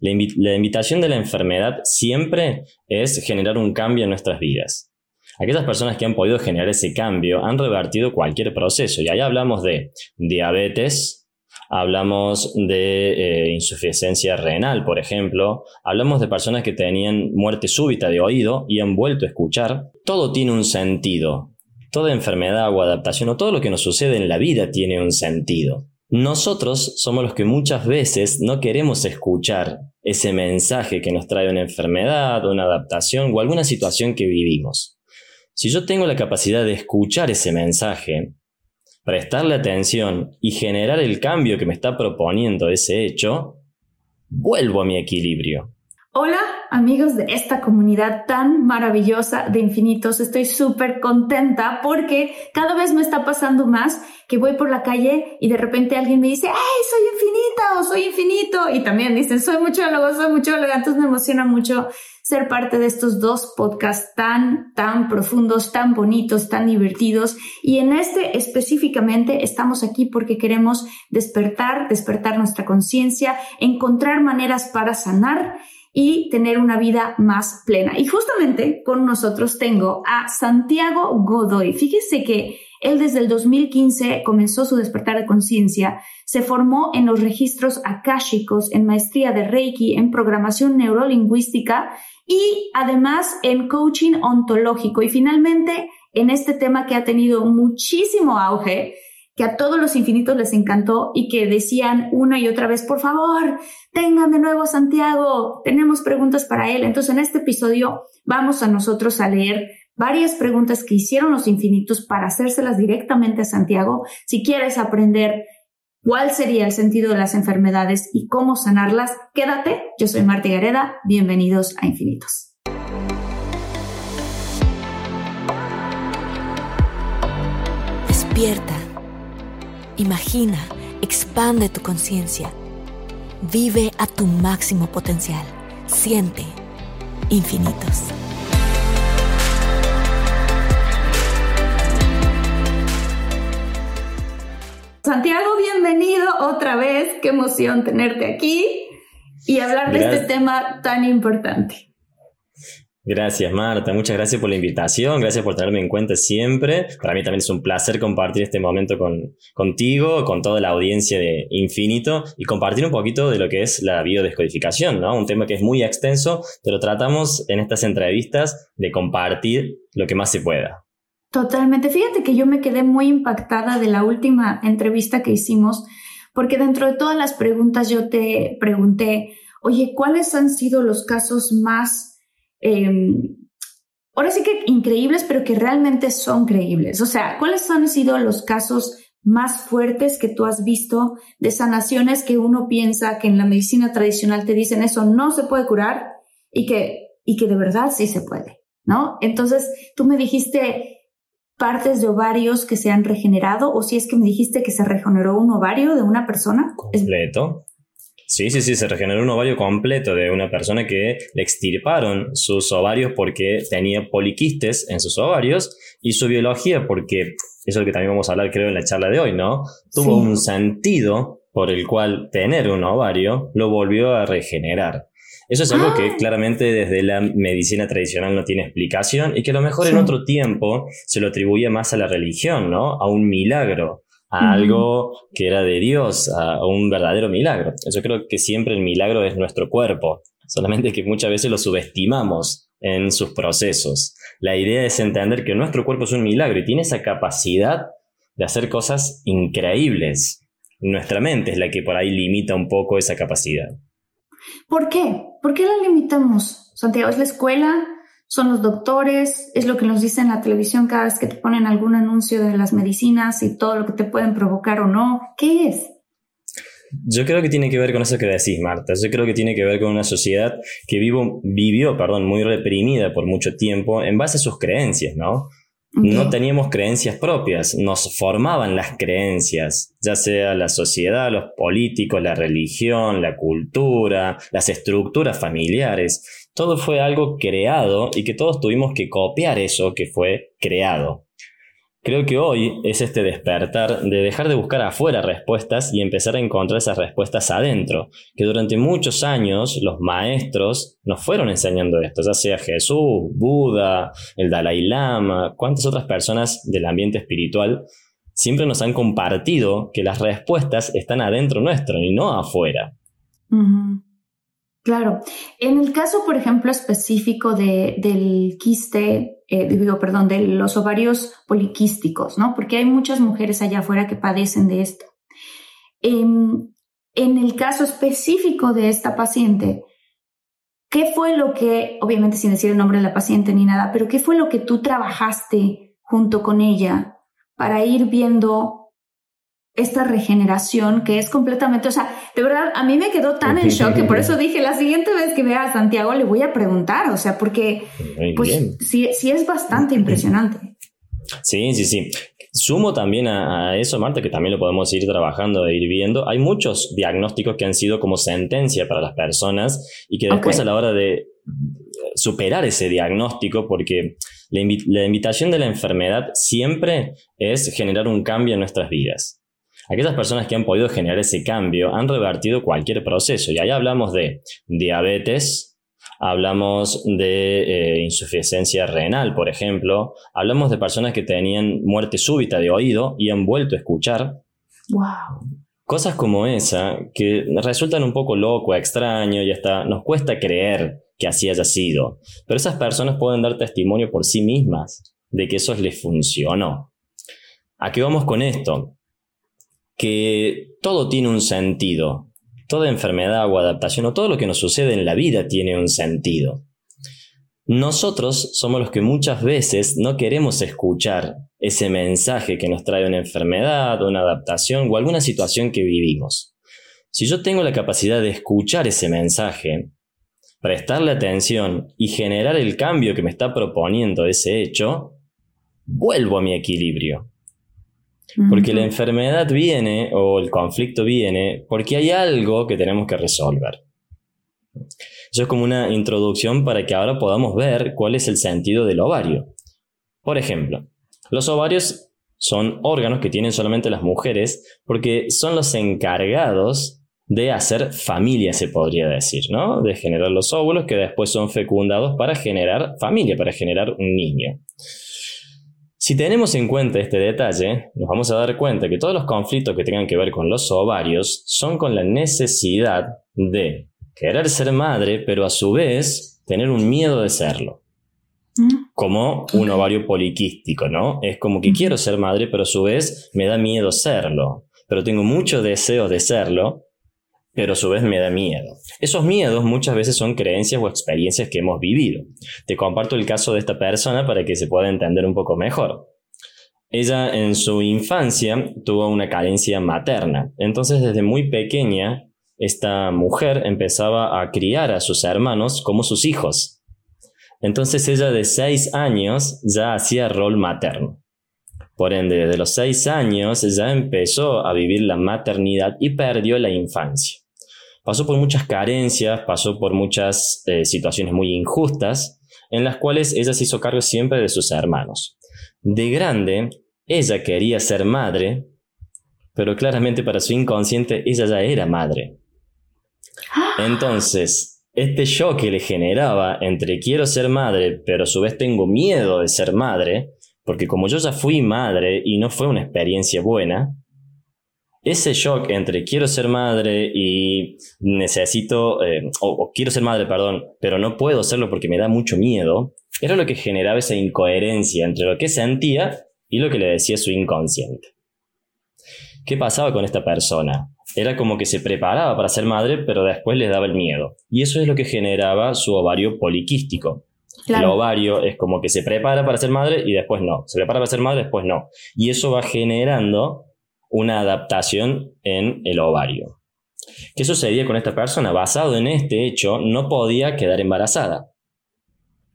La, invitación de la enfermedad siempre es generar un cambio en nuestras vidas. Aquellas personas que han podido generar ese cambio han revertido cualquier proceso. Y ahí hablamos de diabetes, hablamos de eh, insuficiencia renal, por ejemplo, hablamos de personas que tenían muerte súbita de oído y han vuelto a escuchar. Todo tiene un sentido. Toda enfermedad o adaptación o todo lo que nos sucede en la vida tiene un sentido. Nosotros somos los que muchas veces no queremos escuchar ese mensaje que nos trae una enfermedad, una adaptación o alguna situación que vivimos. Si yo tengo la capacidad de escuchar ese mensaje, prestarle atención y generar el cambio que me está proponiendo ese hecho, vuelvo a mi equilibrio. Hola amigos de esta comunidad tan maravillosa de infinitos, estoy súper contenta porque cada vez me está pasando más que voy por la calle y de repente alguien me dice, ¡ay, soy infinita o soy infinito! Y también dicen, soy muchólogo, soy muchólogo, entonces me emociona mucho ser parte de estos dos podcasts tan, tan profundos, tan bonitos, tan divertidos. Y en este específicamente estamos aquí porque queremos despertar, despertar nuestra conciencia, encontrar maneras para sanar y tener una vida más plena. Y justamente con nosotros tengo a Santiago Godoy. Fíjese que él desde el 2015 comenzó su despertar de conciencia, se formó en los registros akáshicos, en maestría de Reiki, en programación neurolingüística y además en coaching ontológico. Y finalmente en este tema que ha tenido muchísimo auge, que a todos los infinitos les encantó y que decían una y otra vez, por favor, tengan de nuevo a Santiago, tenemos preguntas para él. Entonces en este episodio vamos a nosotros a leer varias preguntas que hicieron los infinitos para hacérselas directamente a Santiago. Si quieres aprender cuál sería el sentido de las enfermedades y cómo sanarlas, quédate. Yo soy Marta Gareda. Bienvenidos a Infinitos. Despierta Imagina, expande tu conciencia. Vive a tu máximo potencial. Siente infinitos. Santiago, bienvenido otra vez. Qué emoción tenerte aquí y hablar de este tema tan importante. Gracias, Marta. Muchas gracias por la invitación. Gracias por tenerme en cuenta siempre. Para mí también es un placer compartir este momento con, contigo, con toda la audiencia de Infinito y compartir un poquito de lo que es la biodescodificación, ¿no? Un tema que es muy extenso, pero tratamos en estas entrevistas de compartir lo que más se pueda. Totalmente. Fíjate que yo me quedé muy impactada de la última entrevista que hicimos, porque dentro de todas las preguntas yo te pregunté, oye, ¿cuáles han sido los casos más Em, ahora sí que increíbles, pero que realmente son creíbles. O sea, ¿cuáles han sido los casos más fuertes que tú has visto de sanaciones que uno piensa que en la medicina tradicional te dicen eso no se puede curar y que, y que de verdad sí se puede, ¿no? Entonces, tú me dijiste partes de ovarios que se han regenerado o si es que me dijiste que se regeneró un ovario de una persona. Completo. Sí, sí, sí, se regeneró un ovario completo de una persona que le extirparon sus ovarios porque tenía poliquistes en sus ovarios y su biología, porque eso es lo que también vamos a hablar creo en la charla de hoy, ¿no? Tuvo un sentido por el cual tener un ovario lo volvió a regenerar. Eso es algo que ah. claramente desde la medicina tradicional no tiene explicación y que a lo mejor en otro tiempo se lo atribuye más a la religión, ¿no? A un milagro a algo que era de Dios, a un verdadero milagro. Yo creo que siempre el milagro es nuestro cuerpo. solamente que muchas veces lo subestimamos en sus procesos. La idea es entender que nuestro cuerpo es un milagro y tiene esa capacidad de hacer cosas increíbles. Nuestra mente es la que por ahí limita un poco esa capacidad. ¿Por qué? ¿Por qué la limitamos? Santiago, ¿es la escuela? ¿Son los doctores? ¿Es lo que nos dicen en la televisión cada vez que te ponen algún anuncio de las medicinas y todo lo que te pueden provocar o no? ¿Qué es? Yo creo que tiene que ver con eso que decís, Marta. Yo creo que tiene que ver con una sociedad que vivo, vivió perdón, muy reprimida por mucho tiempo en base a sus creencias, ¿no? No teníamos creencias propias, nos formaban las creencias, ya sea la sociedad, los políticos, la religión, la cultura, las estructuras familiares. Todo fue algo creado y que todos tuvimos que copiar eso que fue creado. Creo que hoy es este despertar de dejar de buscar afuera respuestas y empezar a encontrar esas respuestas adentro, que durante muchos años los maestros nos fueron enseñando esto, ya sea Jesús, Buda, el Dalai Lama, cuántas otras personas del ambiente espiritual siempre nos han compartido que las respuestas están adentro nuestro y no afuera. Claro. En el caso, por ejemplo, específico del quiste, eh, digo, perdón, de los ovarios poliquísticos, ¿no? Porque hay muchas mujeres allá afuera que padecen de esto. Em, en el caso específico de esta paciente, ¿qué fue lo que, obviamente sin decir el nombre de la paciente ni nada, pero qué fue lo que tú trabajaste junto con ella para ir viendo esta regeneración que es completamente, o sea, de verdad, a mí me quedó tan en shock que por eso dije, la siguiente vez que vea a Santiago le voy a preguntar, o sea, porque pues sí, sí es bastante impresionante. Sí, sí, sí. Sumo también a, eso, Marta, que también lo podemos ir trabajando e ir viendo. Hay muchos diagnósticos que han sido como sentencia para las personas y que después a la hora de superar ese diagnóstico, porque la, la invitación de la enfermedad siempre es generar un cambio en nuestras vidas. Aquellas personas que han podido generar ese cambio han revertido cualquier proceso. Y ahí hablamos de diabetes, hablamos de eh, insuficiencia renal, por ejemplo, hablamos de personas que tenían muerte súbita de oído y han vuelto a escuchar. Wow. Cosas como esa que resultan un poco loco, extraño y hasta nos cuesta creer que así haya sido. Pero esas personas pueden dar testimonio por sí mismas de que eso les funcionó. ¿A qué vamos con esto? Que todo tiene un sentido. Toda enfermedad o adaptación o todo lo que nos sucede en la vida tiene un sentido. Nosotros somos los que muchas veces no queremos escuchar ese mensaje que nos trae una enfermedad, una adaptación o alguna situación que vivimos. Si yo tengo la capacidad de escuchar ese mensaje, prestarle atención y generar el cambio que me está proponiendo ese hecho, vuelvo a mi equilibrio. Porque la enfermedad viene o el conflicto viene porque hay algo que tenemos que resolver. Eso es como una introducción para que ahora podamos ver cuál es el sentido del ovario. Por ejemplo, los ovarios son órganos que tienen solamente las mujeres porque son los encargados de hacer familia, se podría decir, ¿no? De generar los óvulos que después son fecundados para generar familia, para generar un niño. Si tenemos en cuenta este detalle, nos vamos a dar cuenta que todos los conflictos que tengan que ver con los ovarios son con la necesidad de querer ser madre, pero a su vez tener un miedo de serlo. Mm. Como un ovario poliquístico, ¿no? Es como que quiero ser madre, pero a su vez me da miedo serlo. Pero tengo mucho deseo de serlo, pero a su vez me da miedo. Esos miedos muchas veces son creencias o experiencias que hemos vivido. Te comparto el caso de esta persona para que se pueda entender un poco mejor. Ella en su infancia tuvo una carencia materna, entonces desde muy pequeña esta mujer empezaba a criar a sus hermanos como sus hijos. Entonces ella de seis años ya hacía rol materno. Por ende, desde los seis años ya empezó a vivir la maternidad y perdió la infancia pasó por muchas carencias, pasó por muchas eh, situaciones muy injustas, en las cuales ella se hizo cargo siempre de sus hermanos. De grande, ella quería ser madre, pero claramente para su inconsciente ella ya era madre. Entonces, este shock que le generaba entre quiero ser madre, pero a su vez tengo miedo de ser madre, porque como yo ya fui madre y no fue una experiencia buena, ese shock entre quiero ser madre y necesito, eh, o, quiero ser madre, perdón, pero no puedo hacerlo porque me da mucho miedo, era lo que generaba esa incoherencia entre lo que sentía y lo que le decía su inconsciente. ¿Qué pasaba con esta persona? Era como que se preparaba para ser madre, pero después le daba el miedo. Y eso es lo que generaba su ovario poliquístico. El ovario es como que se prepara para ser madre y después no. Se prepara para ser madre, después no. Y eso va generando una adaptación en el ovario. ¿Qué sucedía con esta persona? Basado en este hecho, no podía quedar embarazada.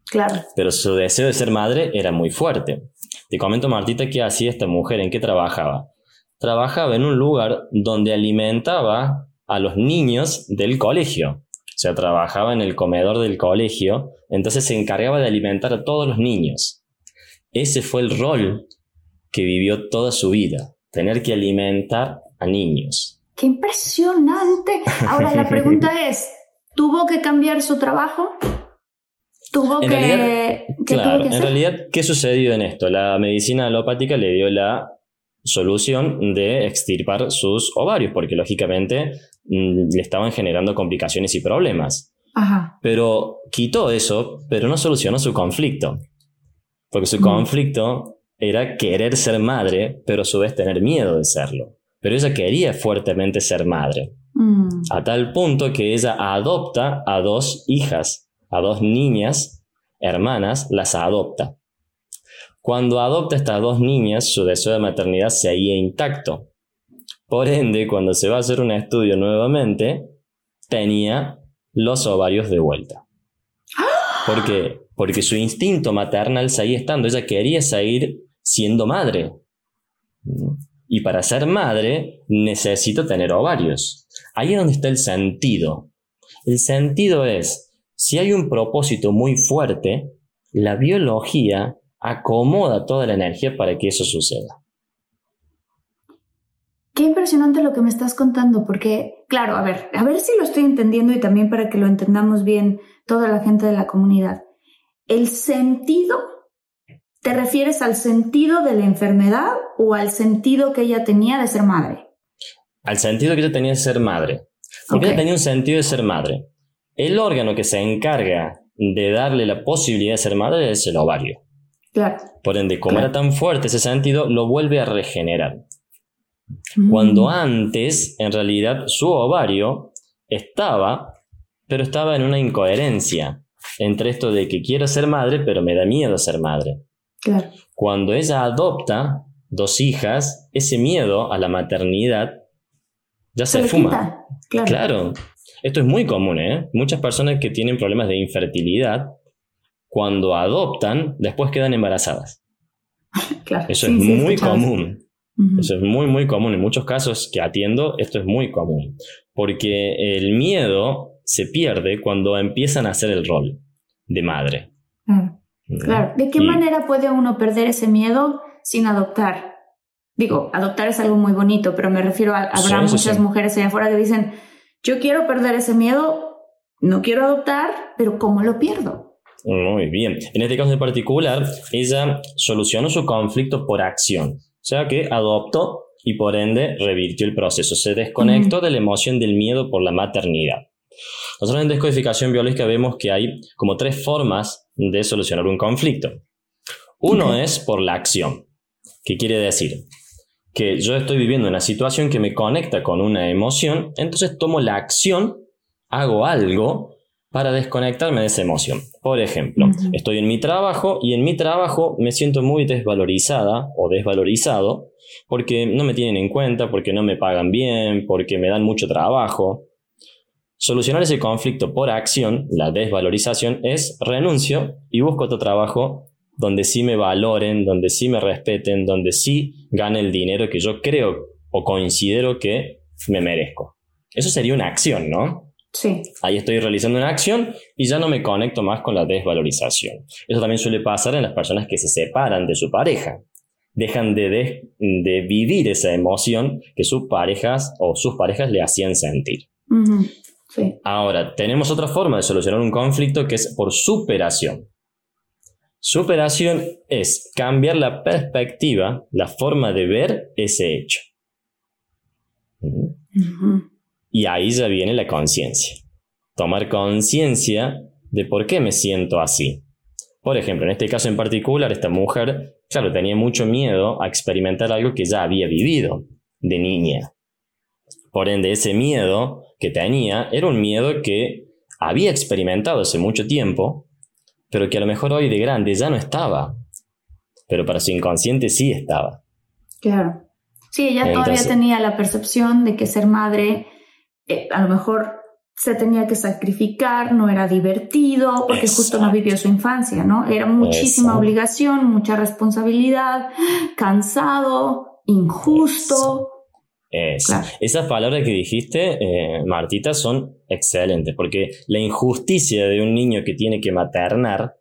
Claro. Pero su deseo de ser madre era muy fuerte. Te comento, Martita, qué hacía esta mujer, en qué trabajaba. Trabajaba en un lugar donde alimentaba a los niños del colegio. O sea, trabajaba en el comedor del colegio, entonces se encargaba de alimentar a todos los niños. Ese fue el rol que vivió toda su vida, tener que alimentar a niños. ¡Qué impresionante! Ahora la pregunta es, ¿tuvo que cambiar su trabajo? ¿Tuvo en que, realidad, claro, en realidad, ¿qué sucedió en esto? La medicina alopática le dio la solución de extirpar sus ovarios, porque lógicamente Mm, le estaban generando complicaciones y problemas. Pero quitó eso, pero no solucionó su conflicto. Porque su mm. conflicto era querer ser madre, pero a su vez tener miedo de serlo. Pero ella quería fuertemente ser madre. Mm. A tal punto que ella adopta a dos hijas, a dos niñas, hermanas, las adopta. Cuando adopta a estas dos niñas, su deseo de maternidad seguía intacto. Por ende, cuando se va a hacer un estudio nuevamente, tenía los ovarios de vuelta. ¿Por qué? Porque su instinto maternal seguía estando. Ella quería seguir siendo madre. Y para ser madre necesito tener ovarios. Ahí es donde está el sentido. El sentido es, si hay un propósito muy fuerte, la biología acomoda toda la energía para que eso suceda. Qué impresionante lo que me estás contando, porque, claro, a ver, a ver si lo estoy entendiendo y también para que lo entendamos bien toda la gente de la comunidad. El sentido, ¿te refieres al sentido de la enfermedad o al sentido que ella tenía de ser madre? Al sentido que ella tenía de ser madre. Porque ella tenía un sentido de ser madre. El órgano que se encarga de darle la posibilidad de ser madre es el ovario. Claro. Por ende, como era tan fuerte ese sentido, lo vuelve a regenerar. Cuando mm. antes, en realidad, su ovario estaba, pero estaba en una incoherencia entre esto de que quiero ser madre, pero me da miedo ser madre. Cuando ella adopta dos hijas, ese miedo a la maternidad ya se, fuma. Claro. Esto es muy común, ¿eh? Muchas personas que tienen problemas de infertilidad, cuando adoptan, después quedan embarazadas. Eso es muy común. Eso es muy, muy común. En muchos casos que atiendo, esto es muy común. Porque el miedo se pierde cuando empiezan a hacer el rol de madre. Claro. ¿De qué manera puede uno perder ese miedo sin adoptar? Digo, adoptar es algo muy bonito, pero me refiero a, habrá muchas mujeres allá afuera que dicen, yo quiero perder ese miedo, no quiero adoptar, pero ¿cómo lo pierdo? Muy bien. En este caso en particular, ella solucionó su conflicto por acción. O sea que adoptó y por ende revirtió el proceso. Se desconectó de la emoción del miedo por la maternidad. Nosotros en descodificación biológica vemos que hay como tres formas de solucionar un conflicto. Uno es por la acción. ¿Qué quiere decir? Que yo estoy viviendo una situación que me conecta con una emoción, entonces tomo la acción, hago algo para desconectarme de esa emoción. Por ejemplo, estoy en mi trabajo y en mi trabajo me siento muy desvalorizada o desvalorizado porque no me tienen en cuenta, porque no me pagan bien, porque me dan mucho trabajo. Solucionar ese conflicto por acción, la desvalorización, es renuncio y busco otro trabajo donde sí me valoren, donde sí me respeten, donde sí gane el dinero que yo creo o considero que me merezco. Eso sería una acción, ¿no? Sí. Ahí estoy realizando una acción y ya no me conecto más con la desvalorización. Eso también suele pasar en las personas que se separan de su pareja. Dejan de, de, vivir esa emoción que sus parejas o sus parejas le hacían sentir. Sí. Ahora, tenemos otra forma de solucionar un conflicto que es por superación. Superación es cambiar la perspectiva, la forma de ver ese hecho. Y ahí ya viene la conciencia. Tomar conciencia de por qué me siento así. Por ejemplo, en este caso en particular, esta mujer, claro, tenía mucho miedo a experimentar algo que ya había vivido de niña. Por ende, ese miedo que tenía era un miedo que había experimentado hace mucho tiempo, pero que a lo mejor hoy de grande ya no estaba. Pero para su inconsciente sí estaba. Claro. Sí, ella todavía tenía la percepción de que ser madre eh, a lo mejor se tenía que sacrificar, no era divertido, porque justo no vivió su infancia, ¿no? Era muchísima obligación, mucha responsabilidad, cansado, injusto. Esas palabras que dijiste, eh, Martita, son excelentes, porque la injusticia de un niño que tiene que maternar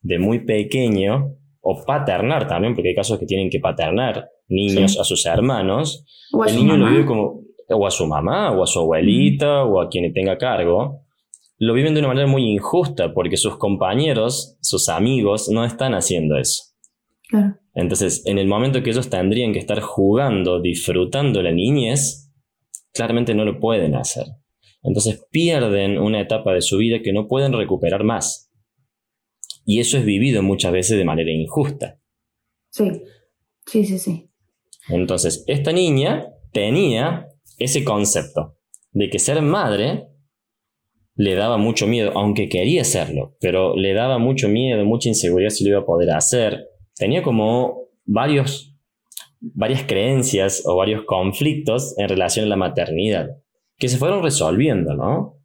de muy pequeño, o paternar también, porque hay casos que tienen que paternar niños a sus hermanos, el niño lo vive como, o a su mamá, o a su abuelita, o a quien tenga cargo, lo viven de una manera muy injusta, porque sus compañeros, sus amigos, no están haciendo eso. Claro. Entonces, en el momento que ellos tendrían que estar jugando, disfrutando la niñez, claramente no lo pueden hacer. Entonces pierden una etapa de su vida que no pueden recuperar más. Y eso es vivido muchas veces de manera injusta. Sí, sí, sí, sí. Entonces, esta niña tenía ese concepto de que ser madre le daba mucho miedo, aunque quería serlo, pero le daba mucho miedo, mucha inseguridad si lo iba a poder hacer, tenía como varios, varias creencias o varios conflictos en relación a la maternidad que se fueron resolviendo, ¿no?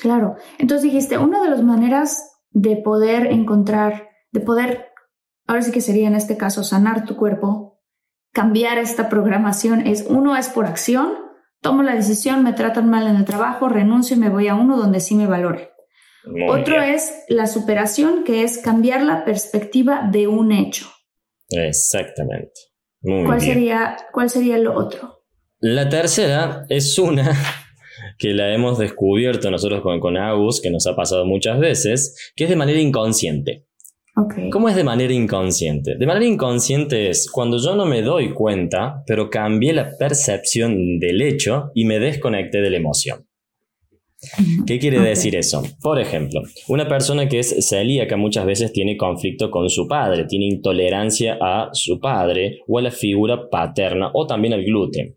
Claro. Entonces dijiste, una de las maneras de poder encontrar, de poder, ahora sí que sería en este caso, sanar tu cuerpo, cambiar esta programación es, uno es por acción, tomo la decisión, me tratan mal en el trabajo, renuncio y me voy a uno donde sí me valore. Otro es la superación, que es cambiar la perspectiva de un hecho. Exactamente. ¿Cuál, Sería, ¿Cuál sería lo otro? La tercera es una que la hemos descubierto nosotros con, con Agus, que nos ha pasado muchas veces, que es de manera inconsciente. Okay. ¿Cómo es de manera inconsciente? De manera inconsciente es cuando yo no me doy cuenta, pero cambié la percepción del hecho y me desconecté de la emoción. ¿Qué quiere decir eso? Por ejemplo, una persona que es celíaca muchas veces tiene conflicto con su padre, tiene intolerancia a su padre o a la figura paterna o también al gluten,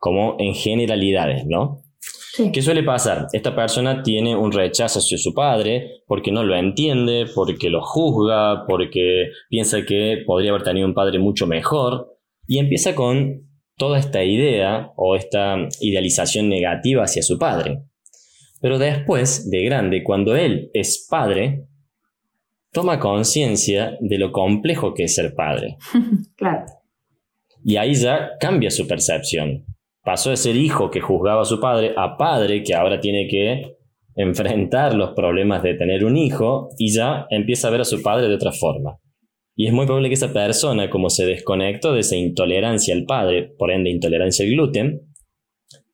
como en generalidades, ¿no? ¿Qué suele pasar? Esta persona tiene un rechazo hacia su padre porque no lo entiende, porque lo juzga, porque piensa que podría haber tenido un padre mucho mejor y empieza con toda esta idea o esta idealización negativa hacia su padre. Pero después, de grande, cuando él es padre, toma conciencia de lo complejo que es ser padre. claro. Y ahí ya cambia su percepción. Pasó de ser hijo que juzgaba a su padre a padre que ahora tiene que enfrentar los problemas de tener un hijo y ya empieza a ver a su padre de otra forma. Y es muy probable que esa persona, como se desconectó de esa intolerancia al padre, por ende intolerancia al gluten,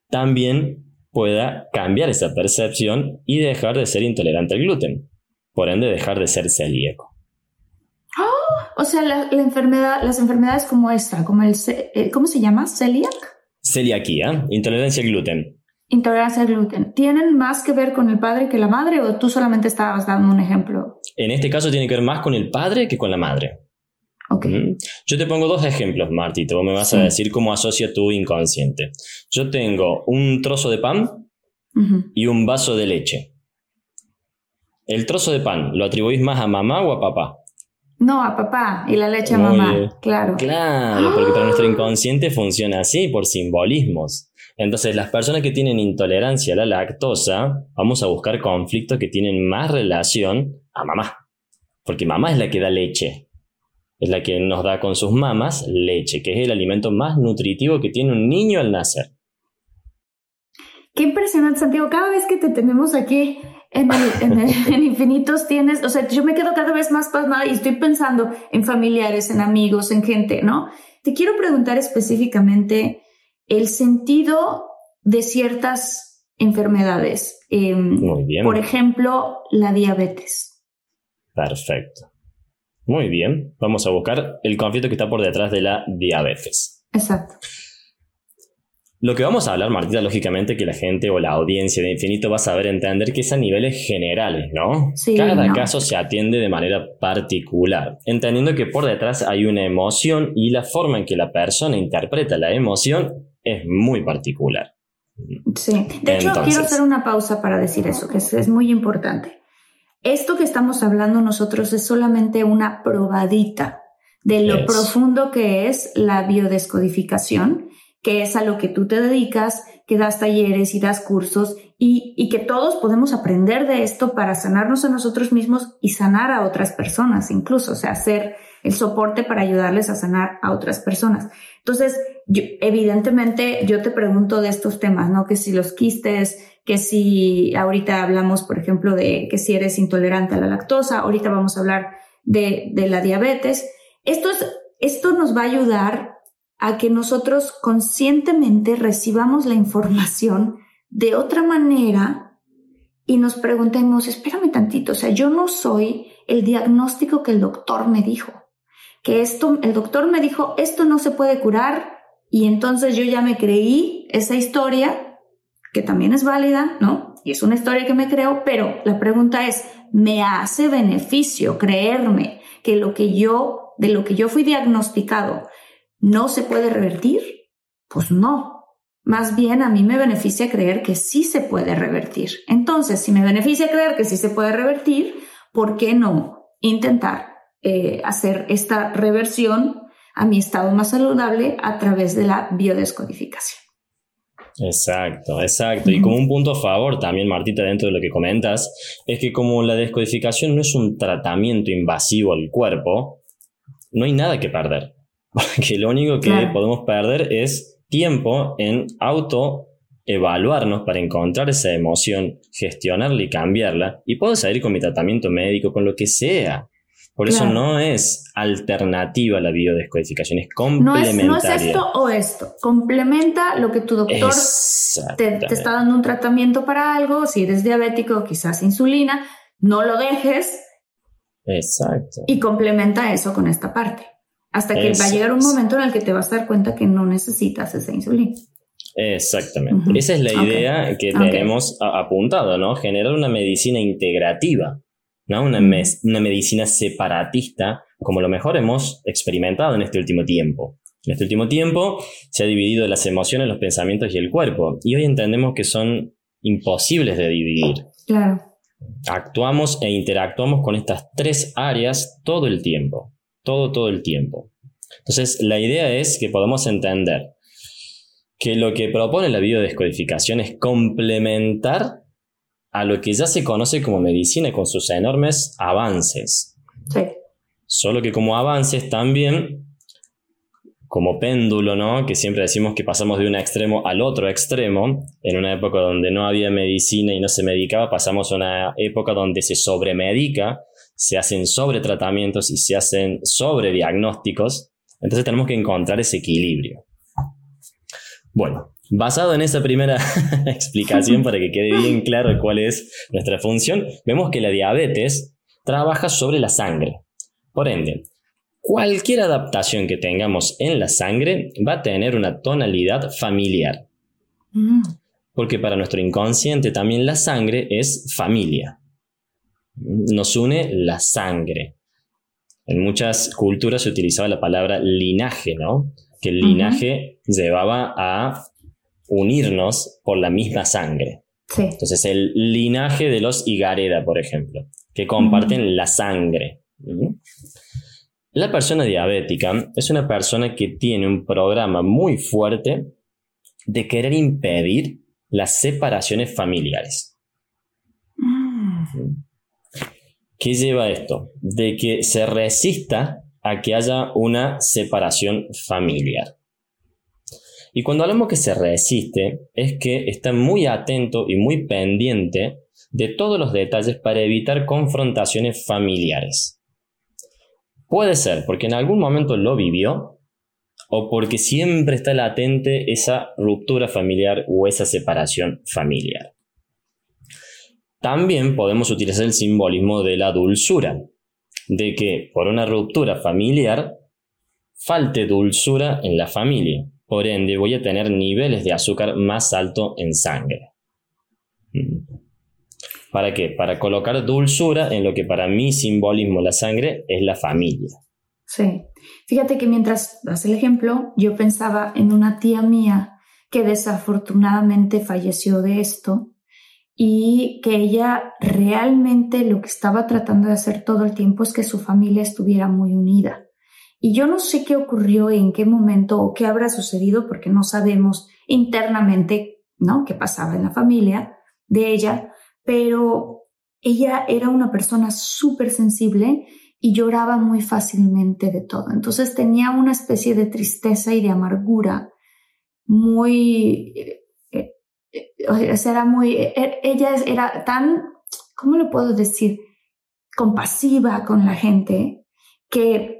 también pueda cambiar esa percepción y dejar de ser intolerante al gluten. Por ende, dejar de ser celíaco. Oh, o sea, la, enfermedad, las enfermedades como esta, como el, eh, ¿cómo se llama? ¿Celiac? Celiaquía, intolerancia al gluten. Intolerancia al gluten. ¿Tienen más que ver con el padre que la madre o tú solamente estabas dando un ejemplo? En este caso tiene que ver más con el padre que con la madre. Yo te pongo dos ejemplos, Martito. Vos me vas a decir cómo asocia tu inconsciente. Yo tengo un trozo de pan y un vaso de leche. ¿El trozo de pan lo atribuís más a mamá o a papá? No, a papá y la leche a mamá, claro. Claro, porque para nuestro inconsciente funciona así, por simbolismos. Entonces, las personas que tienen intolerancia a la lactosa, vamos a buscar conflictos que tienen más relación a mamá. Porque mamá es la que da leche es la que nos da con sus mamas leche, que es el alimento más nutritivo que tiene un niño al nacer. Qué impresionante, Santiago. Cada vez que te tenemos aquí en, en, Infinitos tienes, o sea, yo me quedo cada vez más pasmada y estoy pensando en familiares, en amigos, en gente, ¿no? Te quiero preguntar específicamente el sentido de ciertas enfermedades. Em, Muy bien. Por ejemplo, la diabetes. Perfecto. Muy bien, vamos a buscar el conflicto que está por detrás de la diabetes. Exacto. Lo que vamos a hablar, Martita, lógicamente que la gente o la audiencia de Infinito va a saber entender que es a niveles generales, ¿no? Sí, Cada no. caso se atiende de manera particular, entendiendo que por detrás hay una emoción y la forma en que la persona interpreta la emoción es muy particular. Sí, de hecho Entonces. quiero hacer una pausa para decir eso, que es, es muy importante. Esto que estamos hablando nosotros es solamente una probadita de lo profundo que es la biodescodificación, que es a lo que tú te dedicas, que das talleres y das cursos y, y que todos podemos aprender de esto para sanarnos a nosotros mismos y sanar a otras personas, incluso, o sea, hacer el soporte para ayudarles a sanar a otras personas. Entonces, evidentemente, yo te pregunto de estos temas, ¿no? Que si los quistes, que si ahorita hablamos, por ejemplo, de que si eres intolerante a la lactosa, ahorita vamos a hablar de, de la diabetes. Esto, es, esto nos va a ayudar a que nosotros conscientemente recibamos la información de otra manera y nos preguntemos, espérame tantito, o sea, yo no soy el diagnóstico que el doctor me dijo, que esto, el doctor me dijo, esto no se puede curar y entonces yo ya me creí esa historia, que también es válida, ¿no? Y es una historia que me creo, pero la pregunta es, ¿me hace beneficio creerme que lo que yo, de lo que yo fui diagnosticado, no se puede revertir? Pues no. Más bien a mí me beneficia creer que sí se puede revertir. Entonces, si me beneficia creer que sí se puede revertir, ¿por qué no intentar eh, hacer esta reversión a mi estado más saludable a través de la biodescodificación? Exacto, exacto. Y como un punto a favor también, Martita, dentro de lo que comentas, es que como la descodificación no es un tratamiento invasivo al cuerpo, no hay nada que perder. Porque lo único que Claro. podemos perder es tiempo en auto evaluarnos para encontrar esa emoción, gestionarla y cambiarla. Y puedo salir con mi tratamiento médico, con lo que sea. Por eso no es alternativa a la biodescodificación, es No es, complementaria. no es esto o esto. Complementa lo que tu doctor te, te está dando un tratamiento para algo. Si eres diabético, quizás insulina, no lo dejes Exacto. y complementa eso con esta parte. Hasta que Eso va a llegar un momento en el que te vas a dar cuenta que no necesitas esa insulina. Exactamente. Esa es la idea que tenemos a- apuntada, ¿no? Generar una medicina integrativa, ¿no? Una, mes- una medicina separatista, como lo mejor hemos experimentado en este último tiempo. En este último tiempo se ha dividido las emociones, los pensamientos y el cuerpo, y hoy entendemos que son imposibles de dividir. Claro. Actuamos e interactuamos con estas tres áreas todo el tiempo, todo, todo el tiempo. Entonces, la idea es que podamos entender que lo que propone la biodescodificación es complementar a lo que ya se conoce como medicina con sus enormes avances. Sí. Solo que como avances también, como péndulo, ¿no? Que siempre decimos que pasamos de un extremo al otro extremo. En una época donde no había medicina y no se medicaba, pasamos a una época donde se sobremedica, se hacen sobretratamientos y se hacen sobrediagnósticos. Entonces tenemos que encontrar ese equilibrio. Bueno, basado en esa primera explicación para que quede bien claro cuál es nuestra función, vemos que la diabetes trabaja sobre la sangre. Por ende, cualquier adaptación que tengamos en la sangre va a tener una tonalidad familiar, Mm. porque para nuestro inconsciente también la sangre es familia. Nos une la sangre. En muchas culturas se utilizaba la palabra linaje, ¿no? Que el linaje llevaba a unirnos por la misma sangre. Sí. Entonces, el linaje de los Higareda, por ejemplo, que comparten la sangre. La persona diabética es una persona que tiene un programa muy fuerte de querer impedir las separaciones familiares. Mm. ¿Qué lleva a esto? De que se resista a que haya una separación familiar. Y cuando hablamos que se resiste, es que está muy atento y muy pendiente de todos los detalles para evitar confrontaciones familiares. Puede ser porque en algún momento lo vivió o porque siempre está latente esa ruptura familiar o esa separación familiar. También podemos utilizar el simbolismo de la dulzura, de que por una ruptura familiar falte dulzura en la familia. Por ende voy a tener niveles de azúcar más alto en sangre. Mm. ¿Para qué? Para colocar dulzura en lo que para mí simbolismo la sangre es la familia. Sí. Fíjate que mientras das el ejemplo, yo pensaba en una tía mía que desafortunadamente falleció de esto y que ella realmente lo que estaba tratando de hacer todo el tiempo es que su familia estuviera muy unida. Y yo no sé qué ocurrió, en qué momento o qué habrá sucedido, porque no sabemos internamente, ¿no? qué pasaba en la familia de ella, pero ella era una persona súper sensible y lloraba muy fácilmente de todo. Entonces tenía una especie de tristeza y de amargura muy, eh, eh, eh, era muy, ella era tan, ¿cómo lo puedo decir? Compasiva con la gente que...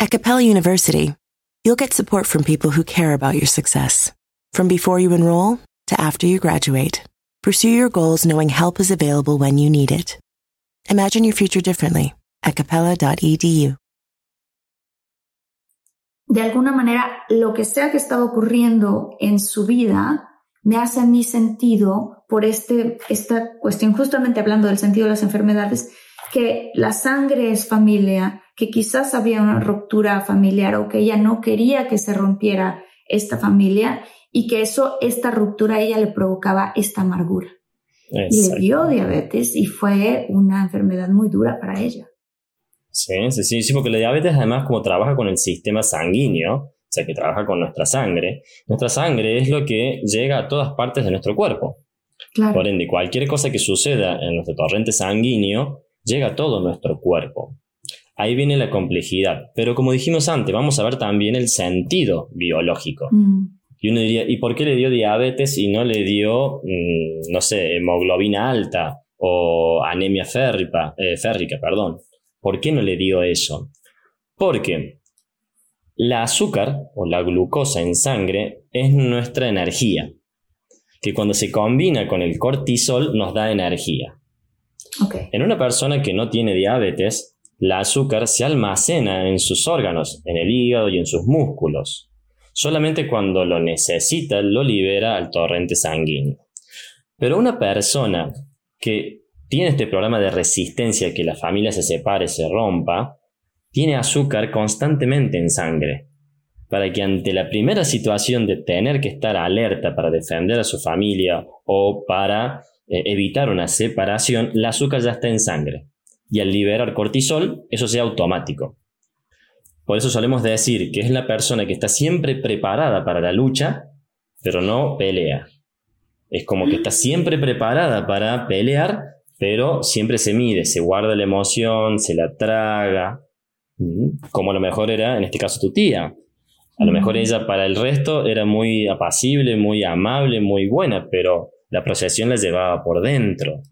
At Capella University, You'll get support from people who care about your success. From before you enroll to after you graduate, pursue your goals knowing help is available when you need it. Imagine your future differently at capella.edu. De alguna manera, lo que sea que estaba ocurriendo en su vida me hace a mí sentido por este, esta cuestión, justamente hablando del sentido de las enfermedades, que la sangre es familia, que quizás había una ruptura familiar o que ella no quería que se rompiera esta familia y que eso, esta ruptura a ella le provocaba esta amargura. Y le dio diabetes y fue una enfermedad muy dura para ella. Sí, sí, sí, porque la diabetes además como trabaja con el sistema sanguíneo, o sea, que trabaja con nuestra sangre, nuestra sangre es lo que llega a todas partes de nuestro cuerpo. Por ende, cualquier cosa que suceda en nuestro torrente sanguíneo llega a todo nuestro cuerpo. Ahí viene la complejidad. Pero como dijimos antes, vamos a ver también el sentido biológico. Mm. Y uno diría, ¿y por qué le dio diabetes y no le dio, mm, no sé, hemoglobina alta o anemia férrica, eh, férrica? Perdón. ¿Por qué no le dio eso? Porque la azúcar o la glucosa en sangre es nuestra energía, que cuando se combina con el cortisol nos da energía. En una persona que no tiene diabetes, la azúcar se almacena en sus órganos, en el hígado y en sus músculos. Solamente cuando lo necesita lo libera al torrente sanguíneo. Pero una persona que tiene este problema de resistencia, que la familia se separe, se rompa, tiene azúcar constantemente en sangre, para que ante la primera situación de tener que estar alerta para defender a su familia o para eh, evitar una separación, el azúcar ya está en sangre y al liberar cortisol, eso sea automático. Por eso solemos decir que es la persona que está siempre preparada para la lucha, pero no pelea. Es como que está siempre preparada para pelear, pero siempre se mide, se guarda la emoción, se la traga, como a lo mejor era en este caso tu tía. A lo mejor ella para el resto era muy apacible, muy amable, muy buena, pero la procesión la llevaba por dentro.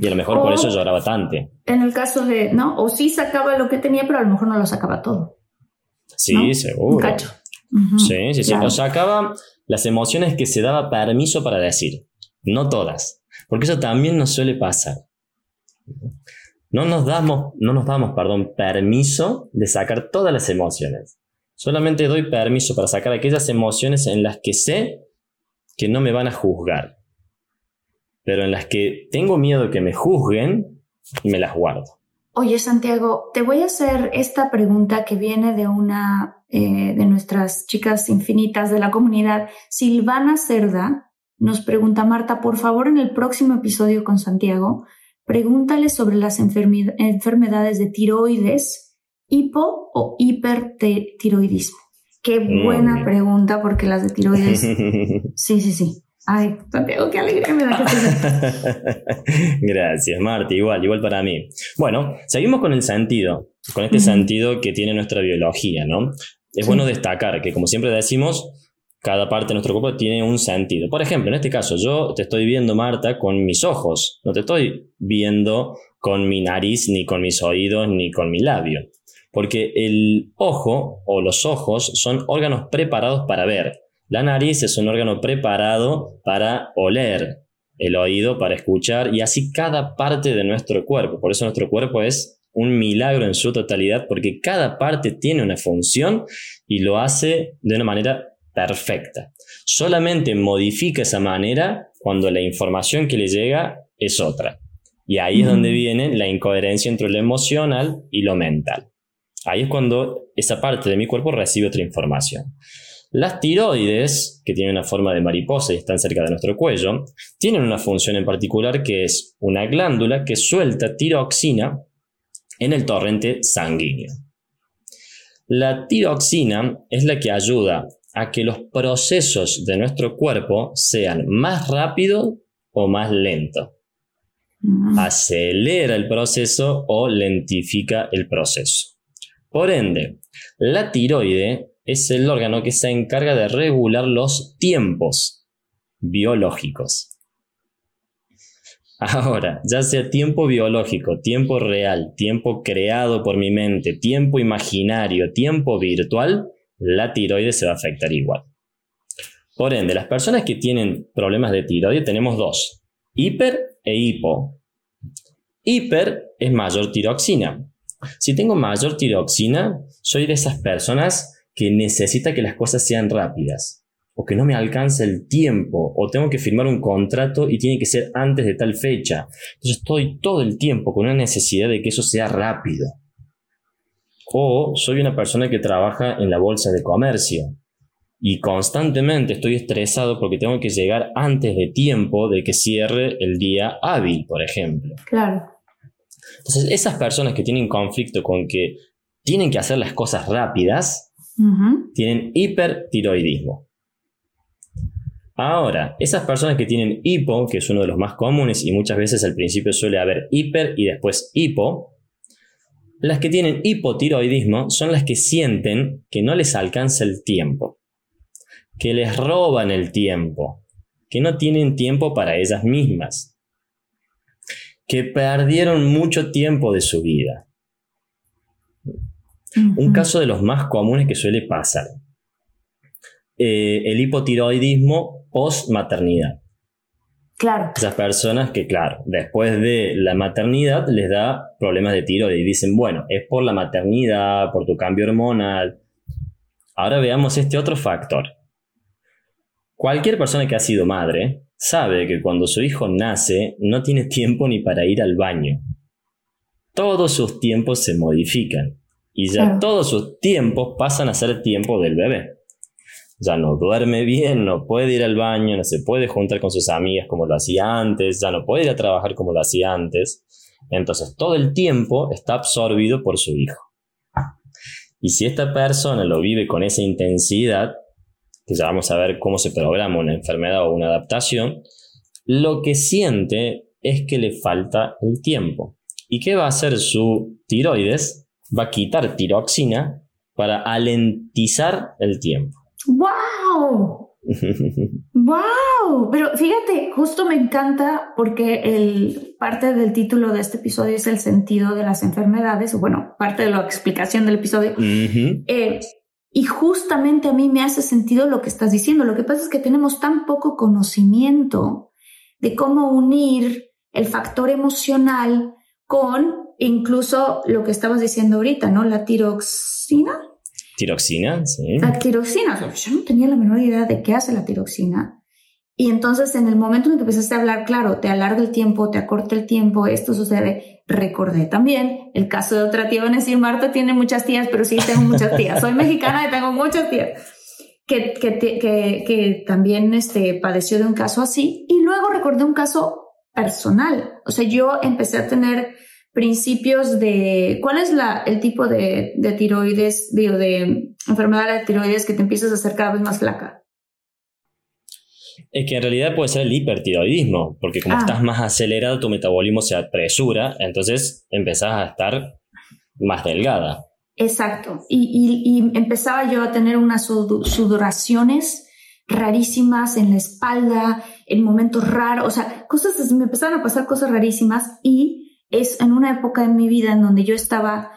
Y a lo mejor por eso lloraba tanto. En el caso de, ¿no? O sí sacaba lo que tenía, pero a lo mejor no lo sacaba todo. Sí, seguro. Un cacho. Sí, sí, sí. O sacaba las emociones que se daba permiso para decir. No todas. Porque eso también nos suele pasar. No nos damos, no nos damos, perdón, permiso de sacar todas las emociones. Solamente doy permiso para sacar aquellas emociones en las que sé que no me van a juzgar pero en las que tengo miedo que me juzguen, me las guardo. Oye, Santiago, te voy a hacer esta pregunta que viene de una eh, de nuestras chicas infinitas de la comunidad. Silvana Cerda nos pregunta, Marta, por favor, en el próximo episodio con Santiago, pregúntale sobre las enfermedades de tiroides, hipo o hipertiroidismo. Qué buena pregunta, porque las de tiroides. sí, sí, sí. Ay, Santiago, qué alegría me da que Gracias, Marta. Igual, igual para mí. Bueno, seguimos con el sentido, con este sentido que tiene nuestra biología, ¿no? es bueno destacar que, como siempre decimos, cada parte de nuestro cuerpo tiene un sentido. Por ejemplo, en este caso, yo te estoy viendo, Marta, con mis ojos. No te estoy viendo con mi nariz, ni con mis oídos, ni con mi labio. Porque el ojo o los ojos son órganos preparados para ver. La nariz es un órgano preparado para oler, el oído para escuchar y así cada parte de nuestro cuerpo. Por eso nuestro cuerpo es un milagro en su totalidad porque cada parte tiene una función y lo hace de una manera perfecta. Solamente modifica esa manera cuando la información que le llega es otra. Y ahí es donde viene la incoherencia entre lo emocional y lo mental. Ahí es cuando esa parte de mi cuerpo recibe otra información. Las tiroides, que tienen una forma de mariposa y están cerca de nuestro cuello, tienen una función en particular que es una glándula que suelta tiroxina en el torrente sanguíneo. La tiroxina es la que ayuda a que los procesos de nuestro cuerpo sean más rápidos o más lentos. Mm. Acelera el proceso o lentifica el proceso. Por ende, la tiroide es el órgano que se encarga de regular los tiempos biológicos. Ahora, ya sea tiempo biológico, tiempo real, tiempo creado por mi mente, tiempo imaginario, tiempo virtual, la tiroides se va a afectar igual. Por ende, las personas que tienen problemas de tiroides tenemos dos, hiper e hipo. Hiper es mayor tiroxina. Si tengo mayor tiroxina, soy de esas personas que necesita que las cosas sean rápidas, o que no me alcanza el tiempo, o tengo que firmar un contrato y tiene que ser antes de tal fecha. Entonces estoy todo el tiempo con una necesidad de que eso sea rápido. O soy una persona que trabaja en la bolsa de comercio y constantemente estoy estresado porque tengo que llegar antes de tiempo de que cierre el día hábil, por ejemplo. Claro. Entonces, esas personas que tienen conflicto con que tienen que hacer las cosas rápidas, tienen hipertiroidismo. Ahora, esas personas que tienen hipo, que es uno de los más comunes y muchas veces al principio suele haber hiper y después hipo, las que tienen hipotiroidismo son las que sienten que no les alcanza el tiempo, que les roban el tiempo, que no tienen tiempo para ellas mismas, que perdieron mucho tiempo de su vida. Un caso de los más comunes que suele pasar. Eh, el hipotiroidismo post-maternidad. Claro. Esas personas que, claro, después de la maternidad les da problemas de tiroides y dicen, bueno, es por la maternidad, por tu cambio hormonal. Ahora veamos este otro factor. Cualquier persona que ha sido madre sabe que cuando su hijo nace no tiene tiempo ni para ir al baño. Todos sus tiempos se modifican y ya todos sus tiempos pasan a ser tiempo del bebé. Ya no duerme bien, no puede ir al baño, no se puede juntar con sus amigas como lo hacía antes, ya no puede ir a trabajar como lo hacía antes. Entonces todo el tiempo está absorbido por su hijo. Y si esta persona lo vive con esa intensidad, que ya vamos a ver cómo se programa una enfermedad o una adaptación, lo que siente es que le falta el tiempo. ¿Y qué va a hacer su tiroides? Va a quitar tiroxina para alentizar el tiempo. ¡Wow! ¡Wow! Pero fíjate, justo me encanta porque el, parte del título de este episodio es el sentido de las enfermedades, o bueno, parte de la explicación del episodio. Eh, y justamente a mí me hace sentido lo que estás diciendo. Lo que pasa es que tenemos tan poco conocimiento de cómo unir el factor emocional con incluso lo que estabas diciendo ahorita, ¿no? La tiroxina. Tiroxina, sí. La tiroxina, yo no tenía la menor idea de qué hace la tiroxina. Y entonces en el momento en que empezaste a hablar, claro, te alarga el tiempo, te acorta el tiempo, esto sucede. Recordé también el caso de otra tía, van a decir, Marta tiene muchas tías, pero sí tengo muchas tías. Soy mexicana y tengo muchas tías. Que, que, que, que, también este, padeció de un caso así. Y luego recordé un caso personal. O sea, yo empecé a tener principios de cuál es la, el tipo de, de tiroides, digo, de enfermedad de tiroides que te empiezas a hacer cada vez más flaca. Es que en realidad puede ser el hipertiroidismo, porque como ah. estás más acelerado, tu metabolismo se apresura, entonces empezás a estar más delgada. Exacto. Y, empezaba yo a tener unas sudoraciones rarísimas en la espalda, en momentos raros, o sea, cosas, me empezaron a pasar cosas rarísimas y es en una época en mi vida en donde yo estaba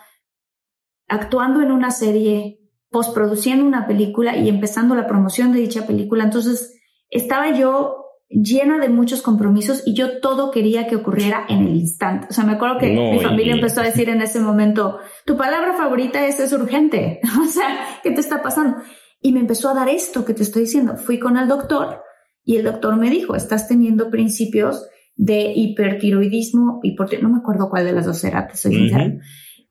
actuando en una serie, postproduciendo una película y empezando la promoción de dicha película. Entonces, estaba yo llena de muchos compromisos y yo todo quería que ocurriera en el instante. O sea, me acuerdo que mi familia empezó a decir en ese momento, tu palabra favorita es es urgente. o sea, ¿qué te está pasando? Y me empezó a dar esto que te estoy diciendo. Fui con el doctor y el doctor me dijo, estás teniendo principios de hipertiroidismo, y no me acuerdo cuál de las dos era, te soy sincera.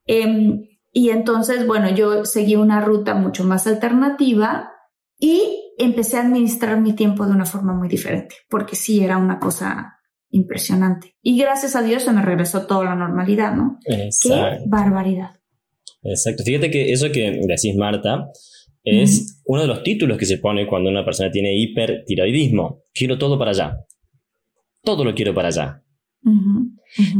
Em, y entonces, bueno, yo seguí una ruta mucho más alternativa y empecé a administrar mi tiempo de una forma muy diferente, porque sí era una cosa impresionante. Y gracias a Dios se me regresó toda la normalidad, ¿no? Qué barbaridad. Exacto. Fíjate que eso que decís, Marta, es uno de los títulos que se pone cuando una persona tiene hipertiroidismo. Quiero todo para allá. Todo lo quiero para allá.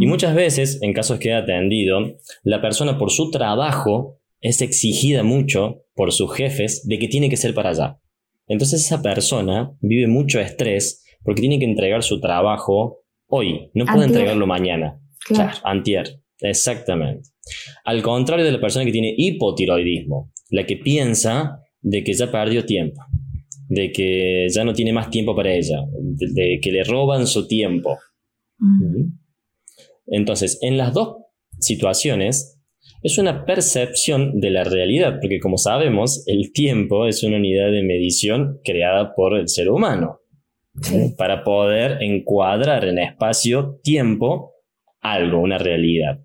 Y muchas veces, en casos que he atendido, la persona por su trabajo es exigida mucho por sus jefes de que tiene que ser para allá. Entonces esa persona vive mucho estrés porque tiene que entregar su trabajo hoy, no puede entregarlo mañana. Claro. antier, exactamente. Al contrario de la persona que tiene hipotiroidismo, la que piensa de que ya perdió tiempo, de que ya no tiene más tiempo para ella, de, que le roban su tiempo. Entonces, en las dos situaciones, es una percepción de la realidad, porque como sabemos, el tiempo es una unidad de medición creada por el ser humano para poder encuadrar en espacio-tiempo algo, una realidad.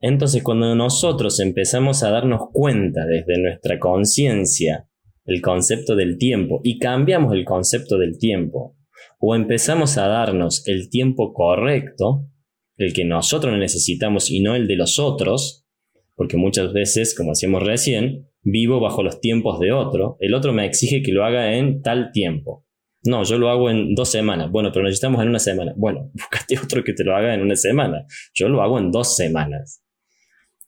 Entonces, cuando nosotros empezamos a darnos cuenta desde nuestra conciencia el concepto del tiempo y cambiamos el concepto del tiempo, o empezamos a darnos el tiempo correcto, el que nosotros necesitamos y no el de los otros, porque muchas veces, como decíamos recién, vivo bajo los tiempos de otro, el otro me exige que lo haga en tal tiempo. No, yo lo hago en dos semanas. Bueno, pero necesitamos en una semana. Bueno, búscate otro que te lo haga en una semana. Yo lo hago en dos semanas.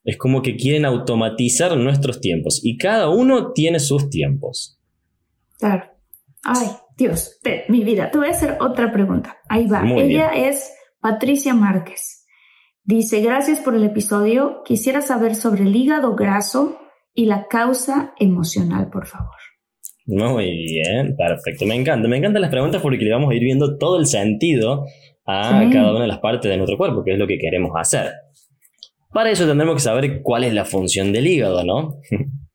Es como que quieren automatizar nuestros tiempos y cada uno tiene sus tiempos. Claro. Ay, Dios, mi vida. Te voy a hacer otra pregunta. Ahí va. Ella es Patricia Márquez. Dice, gracias por el episodio. Quisiera saber sobre el hígado graso y la causa emocional, por favor. Muy bien, perfecto. Me encanta. Me encantan las preguntas porque le vamos a ir viendo todo el sentido a cada una de las partes de nuestro cuerpo, que es lo que queremos hacer. Para eso tendremos que saber cuál es la función del hígado, ¿no?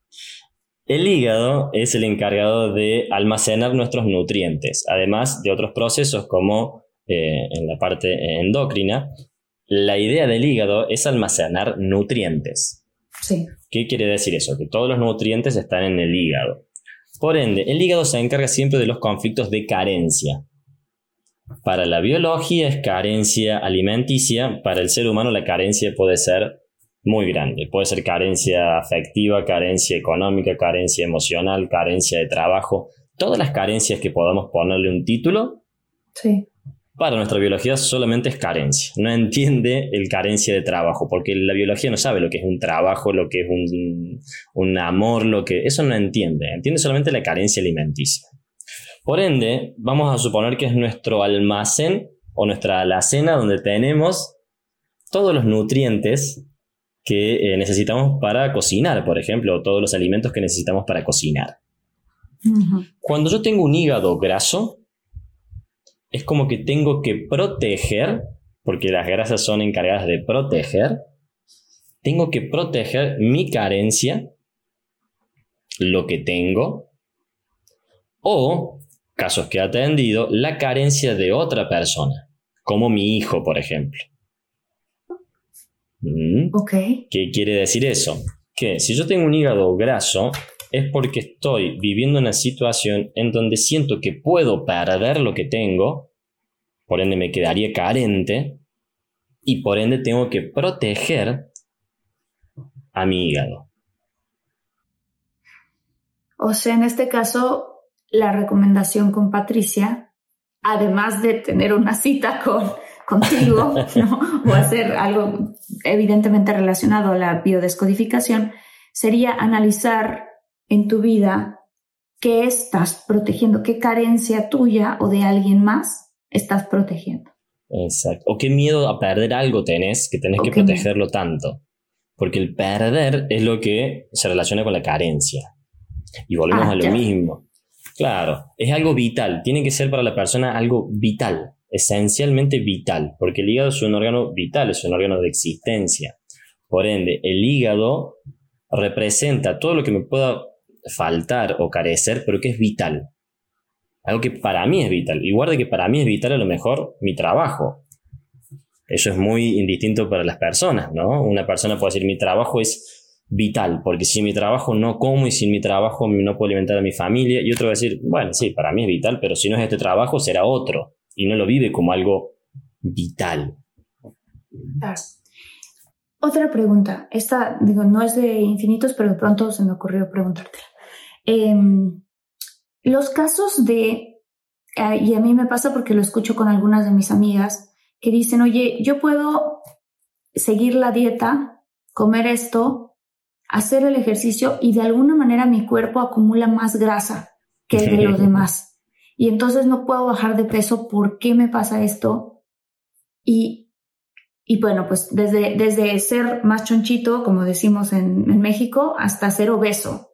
El hígado es el encargado de almacenar nuestros nutrientes, además de otros procesos como eh, en la parte endocrina, la idea del hígado es almacenar nutrientes. Sí. ¿Qué quiere decir eso? Que todos los nutrientes están en el hígado. Por ende, el hígado se encarga siempre de los conflictos de carencia. Para la biología es carencia alimenticia, para el ser humano la carencia puede ser muy grande. Puede ser carencia afectiva, carencia económica, carencia emocional, carencia de trabajo. Todas las carencias que podamos ponerle un título sí para nuestra biología solamente es carencia. No entiende el carencia de trabajo, porque la biología no sabe lo que es un trabajo, lo que es un, amor, lo que... Eso no entiende. Entiende solamente la carencia alimenticia. Por ende, vamos a suponer que es nuestro almacén o nuestra alacena donde tenemos todos los nutrientes que eh, necesitamos para cocinar, por ejemplo, todos los alimentos que necesitamos para cocinar. Cuando yo tengo un hígado graso, es como que tengo que proteger, porque las grasas son encargadas de proteger, tengo que proteger mi carencia, lo que tengo, o, casos que he atendido, la carencia de otra persona, como mi hijo, por ejemplo. ¿Mm? ¿Qué quiere decir eso? Que si yo tengo un hígado graso, es porque estoy viviendo una situación en donde siento que puedo perder lo que tengo, por ende me quedaría carente y por ende tengo que proteger a mi hígado. O sea, en este caso, la recomendación con Patricia, además de tener una cita con, contigo o hacer algo evidentemente relacionado a la biodescodificación, sería analizar en tu vida qué estás protegiendo, qué carencia tuya o de alguien más estás protegiendo. Exacto. O qué miedo a perder algo tenés que tenés que protegerlo tanto. Porque el perder es lo que se relaciona con la carencia. Y volvemos ah, a lo mismo. Claro, es algo vital. Tiene que ser para la persona algo vital, esencialmente vital. Porque el hígado es un órgano vital, es un órgano de existencia. Por ende, el hígado representa todo lo que me pueda faltar o carecer, pero que es vital. Algo que para mí es vital. Igual de que para mí es vital a lo mejor mi trabajo. Eso es muy indistinto para las personas, ¿no? Una persona puede decir mi trabajo es vital, porque sin mi trabajo no como y sin mi trabajo no puedo alimentar a mi familia. Y otro va a decir, bueno, sí, para mí es vital, pero si no es este trabajo será otro. Y no lo vive como algo vital. Otra pregunta. Esta, digo, no es de infinitos, pero de pronto se me ocurrió preguntártela. Em, los casos de, ah, y a mí me pasa porque lo escucho con algunas de mis amigas, que dicen, oye, yo puedo seguir la dieta, comer esto, hacer el ejercicio y de alguna manera mi cuerpo acumula más grasa que el de los demás. Y entonces no puedo bajar de peso. ¿Por qué me pasa esto? Y y bueno, pues desde, desde ser más chonchito, como decimos en, en México, hasta ser obeso.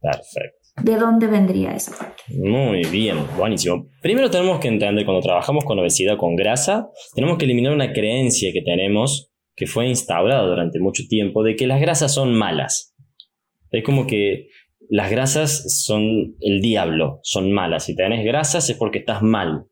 Perfecto. ¿De dónde vendría esa parte? Muy bien, buenísimo. Primero tenemos que entender cuando trabajamos con obesidad, con grasa, tenemos que eliminar una creencia que tenemos que fue instaurada durante mucho tiempo de que las grasas son malas. Es como que las grasas son el diablo, son malas. Si tenés grasas es porque estás mal.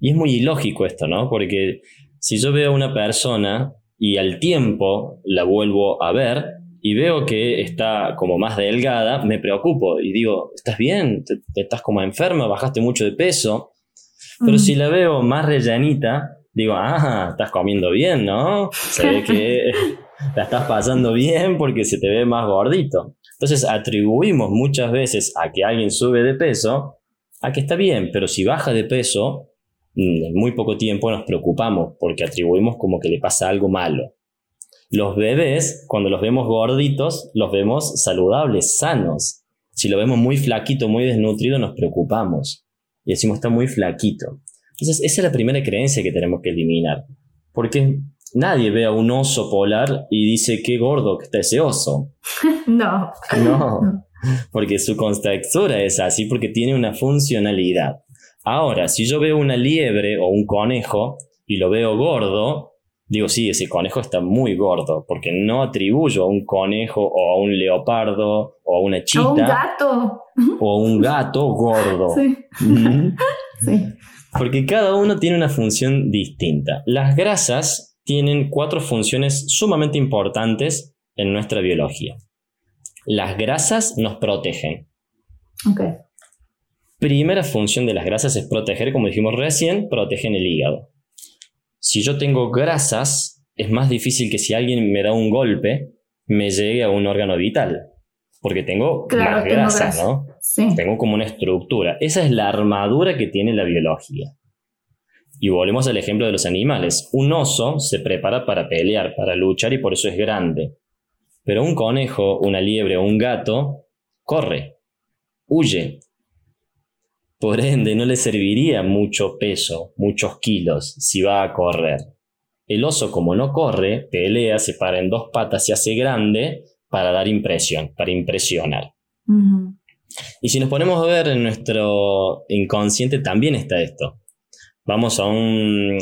Y es muy ilógico esto, ¿no? Porque si yo veo a una persona y al tiempo la vuelvo a ver y veo que está como más delgada, me preocupo y digo, ¿estás bien? ¿Te, estás como enferma? ¿Bajaste mucho de peso? Pero si la veo más rellenita, digo, ah, estás comiendo bien, ¿no? Se ve que la estás pasando bien porque se te ve más gordito. Entonces atribuimos muchas veces a que alguien sube de peso a que está bien, pero si baja de peso, Mm, en muy poco tiempo nos preocupamos porque atribuimos como que le pasa algo malo. Los bebés, cuando los vemos gorditos, los vemos saludables, sanos. Si lo vemos muy flaquito, muy desnutrido, nos preocupamos y decimos está muy flaquito. Entonces, esa es la primera creencia que tenemos que eliminar. Porque nadie ve a un oso polar y dice qué gordo que está ese oso. no. No. Porque su contextura es así, porque tiene una funcionalidad. Ahora, si yo veo una liebre o un conejo y lo veo gordo, digo, sí, ese conejo está muy gordo, porque no atribuyo a un conejo o a un leopardo o a una chita. O un gato. O un gato gordo. Sí. sí. Porque cada uno tiene una función distinta. Las grasas tienen cuatro funciones sumamente importantes en nuestra biología. Las grasas nos protegen. Okay primera función de las grasas es proteger, como dijimos recién, protegen el hígado. Si yo tengo grasas, es más difícil que si alguien me da un golpe, me llegue a un órgano vital. Porque tengo más grasa, ¿no? Tengo como una estructura. Esa es la armadura que tiene la biología. Y volvemos al ejemplo de los animales. Un oso se prepara para pelear, para luchar y por eso es grande. Pero un conejo, una liebre o un gato corre, huye, por ende, no le serviría mucho peso, muchos kilos, si va a correr. El oso, como no corre, pelea, se para en dos patas, se hace grande para dar impresión, para impresionar. Y si nos ponemos a ver en nuestro inconsciente, también está esto. Vamos a un,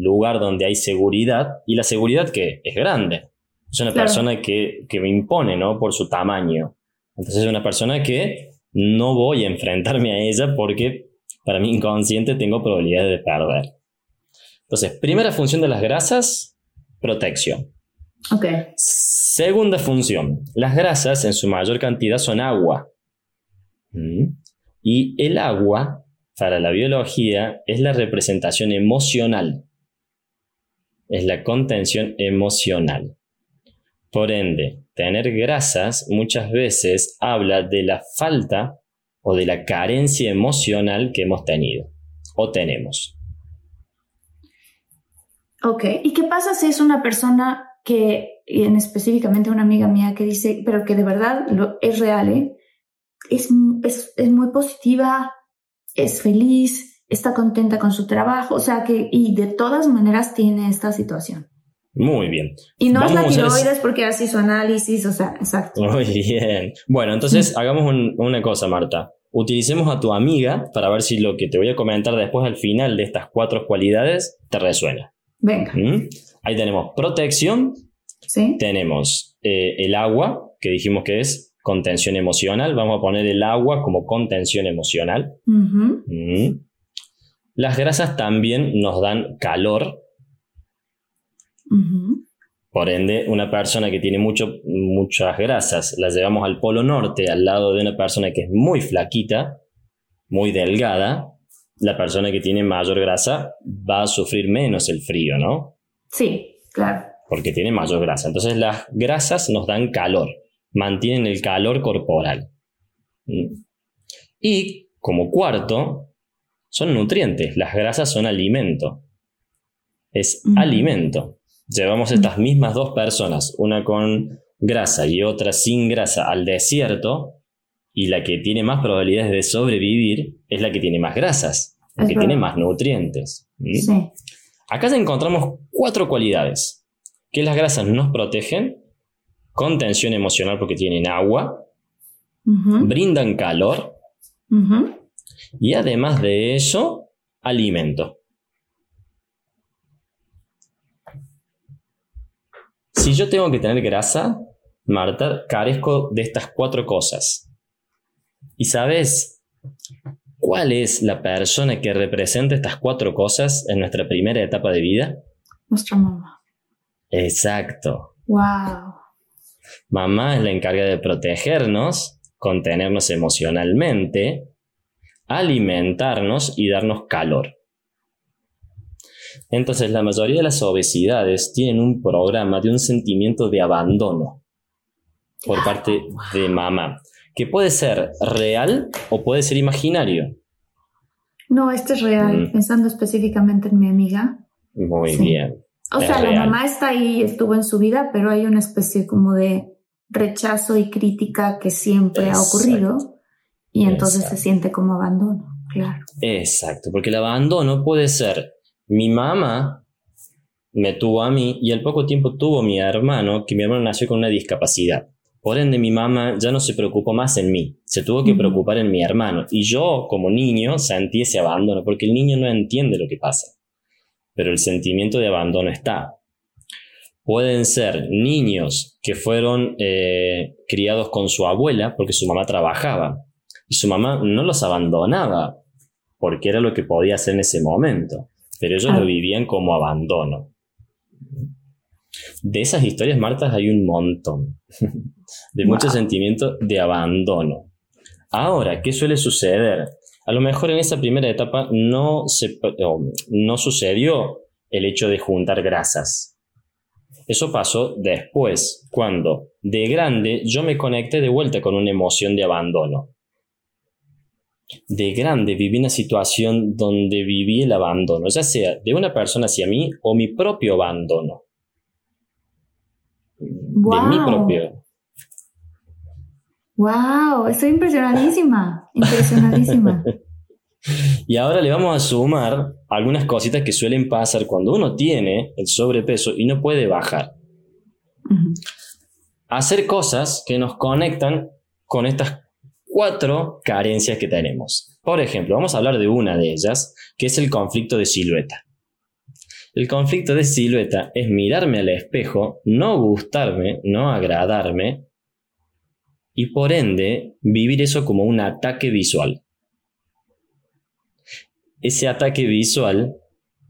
lugar donde hay seguridad, y la seguridad que es grande. Es una persona que, que me impone, ¿no? Por su tamaño. Entonces es una persona que no voy a enfrentarme a ella porque para mi inconsciente tengo probabilidad de perder. Entonces, primera función de las grasas, protección. Ok. Segunda función, las grasas en su mayor cantidad son agua. Y el agua, para la biología, es la representación emocional. Es la contención emocional. Por ende, tener grasas muchas veces habla de la falta o de la carencia emocional que hemos tenido o tenemos. Ok, ¿y qué pasa si es una persona que en específicamente una amiga mía que dice, pero que de verdad lo, es real, ¿eh? Es, es, es muy positiva, es feliz, está contenta con su trabajo, o sea que, y de todas maneras tiene esta situación. Muy bien. Y no es la tiroides porque hace su análisis, o sea, exacto. Muy bien. Bueno, entonces hagamos una cosa, Marta. Utilicemos a tu amiga para ver si lo que te voy a comentar después al final de estas cuatro cualidades te resuena. Venga. ¿Mm? Ahí tenemos protección. Sí. Tenemos eh, el agua, que dijimos que es contención emocional. Vamos a poner el agua como contención emocional. ¿Mm? Las grasas también nos dan calor, por ende, una persona que tiene mucho, muchas grasas, la llevamos al polo norte, al lado de una persona que es muy flaquita, muy delgada, la persona que tiene mayor grasa va a sufrir menos el frío, ¿no? Sí, claro. Porque tiene mayor grasa. Entonces las grasas nos dan calor, mantienen el calor corporal. Mm. Y como cuarto, son nutrientes. Las grasas son alimento. Es alimento llevamos estas mismas dos personas, una con grasa y otra sin grasa, al desierto, y la que tiene más probabilidades de sobrevivir es la que tiene más grasas, la que tiene más nutrientes. Sí. Acá encontramos cuatro cualidades. Que las grasas nos protegen, contención emocional porque tienen agua, brindan calor y además de eso, alimento. Si yo tengo que tener grasa, Marta, carezco de estas cuatro cosas. ¿Y sabes cuál es la persona que representa estas cuatro cosas en nuestra primera etapa de vida? Nuestra mamá. Exacto. Wow. Mamá es la encargada de protegernos, contenernos emocionalmente, alimentarnos y darnos calor. Entonces, la mayoría de las obesidades tienen un programa de un sentimiento de abandono por parte de mamá, que puede ser real o puede ser imaginario. No, este es real, mm. pensando específicamente en mi amiga. Muy bien. O sea, la mamá está ahí, estuvo en su vida, pero hay una especie como de rechazo y crítica que siempre ha ocurrido y entonces se siente como abandono, claro. Exacto, porque el abandono puede ser mi mamá me tuvo a mí y al poco tiempo tuvo mi hermano, que mi hermano nació con una discapacidad. Por ende, mi mamá ya no se preocupó más en mí, se tuvo que preocupar en mi hermano. Y yo, como niño, sentí ese abandono, porque el niño no entiende lo que pasa. Pero el sentimiento de abandono está. Pueden ser niños que fueron eh, criados con su abuela porque su mamá trabajaba y su mamá no los abandonaba porque era lo que podía hacer en ese momento pero ellos lo ah. vivían como abandono. De esas historias, Marta, hay un montón. de mucho sentimiento de abandono. Ahora, ¿qué suele suceder? A lo mejor en esa primera etapa no, se, no sucedió el hecho de juntar grasas. Eso pasó después, cuando de grande yo me conecté de vuelta con una emoción de abandono de grande viví una situación donde viví el abandono, ya sea de una persona hacia mí o mi propio abandono. De mi propio. ¡Wow! Estoy impresionadísima. Impresionadísima. y ahora le vamos a sumar algunas cositas que suelen pasar cuando uno tiene el sobrepeso y no puede bajar. Hacer cosas que nos conectan con estas cuatro carencias que tenemos. Por ejemplo, vamos a hablar de una de ellas, que es el conflicto de silueta. El conflicto de silueta es mirarme al espejo, no gustarme, no agradarme, y por ende vivir eso como un ataque visual. Ese ataque visual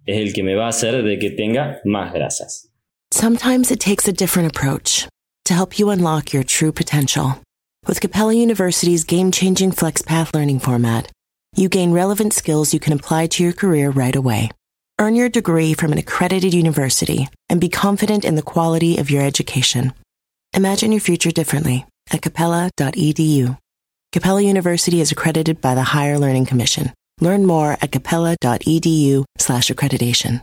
es el que me va a hacer de que tenga más grasas. Sometimes it takes a different approach to help you unlock your true potential. With Capella University's game changing FlexPath learning format, you gain relevant skills you can apply to your career right away. Earn your degree from an accredited university and be confident in the quality of your education. Imagine your future differently at capella.edu. Capella University is accredited by the Higher Learning Commission. Learn more at capella.edu slash accreditation.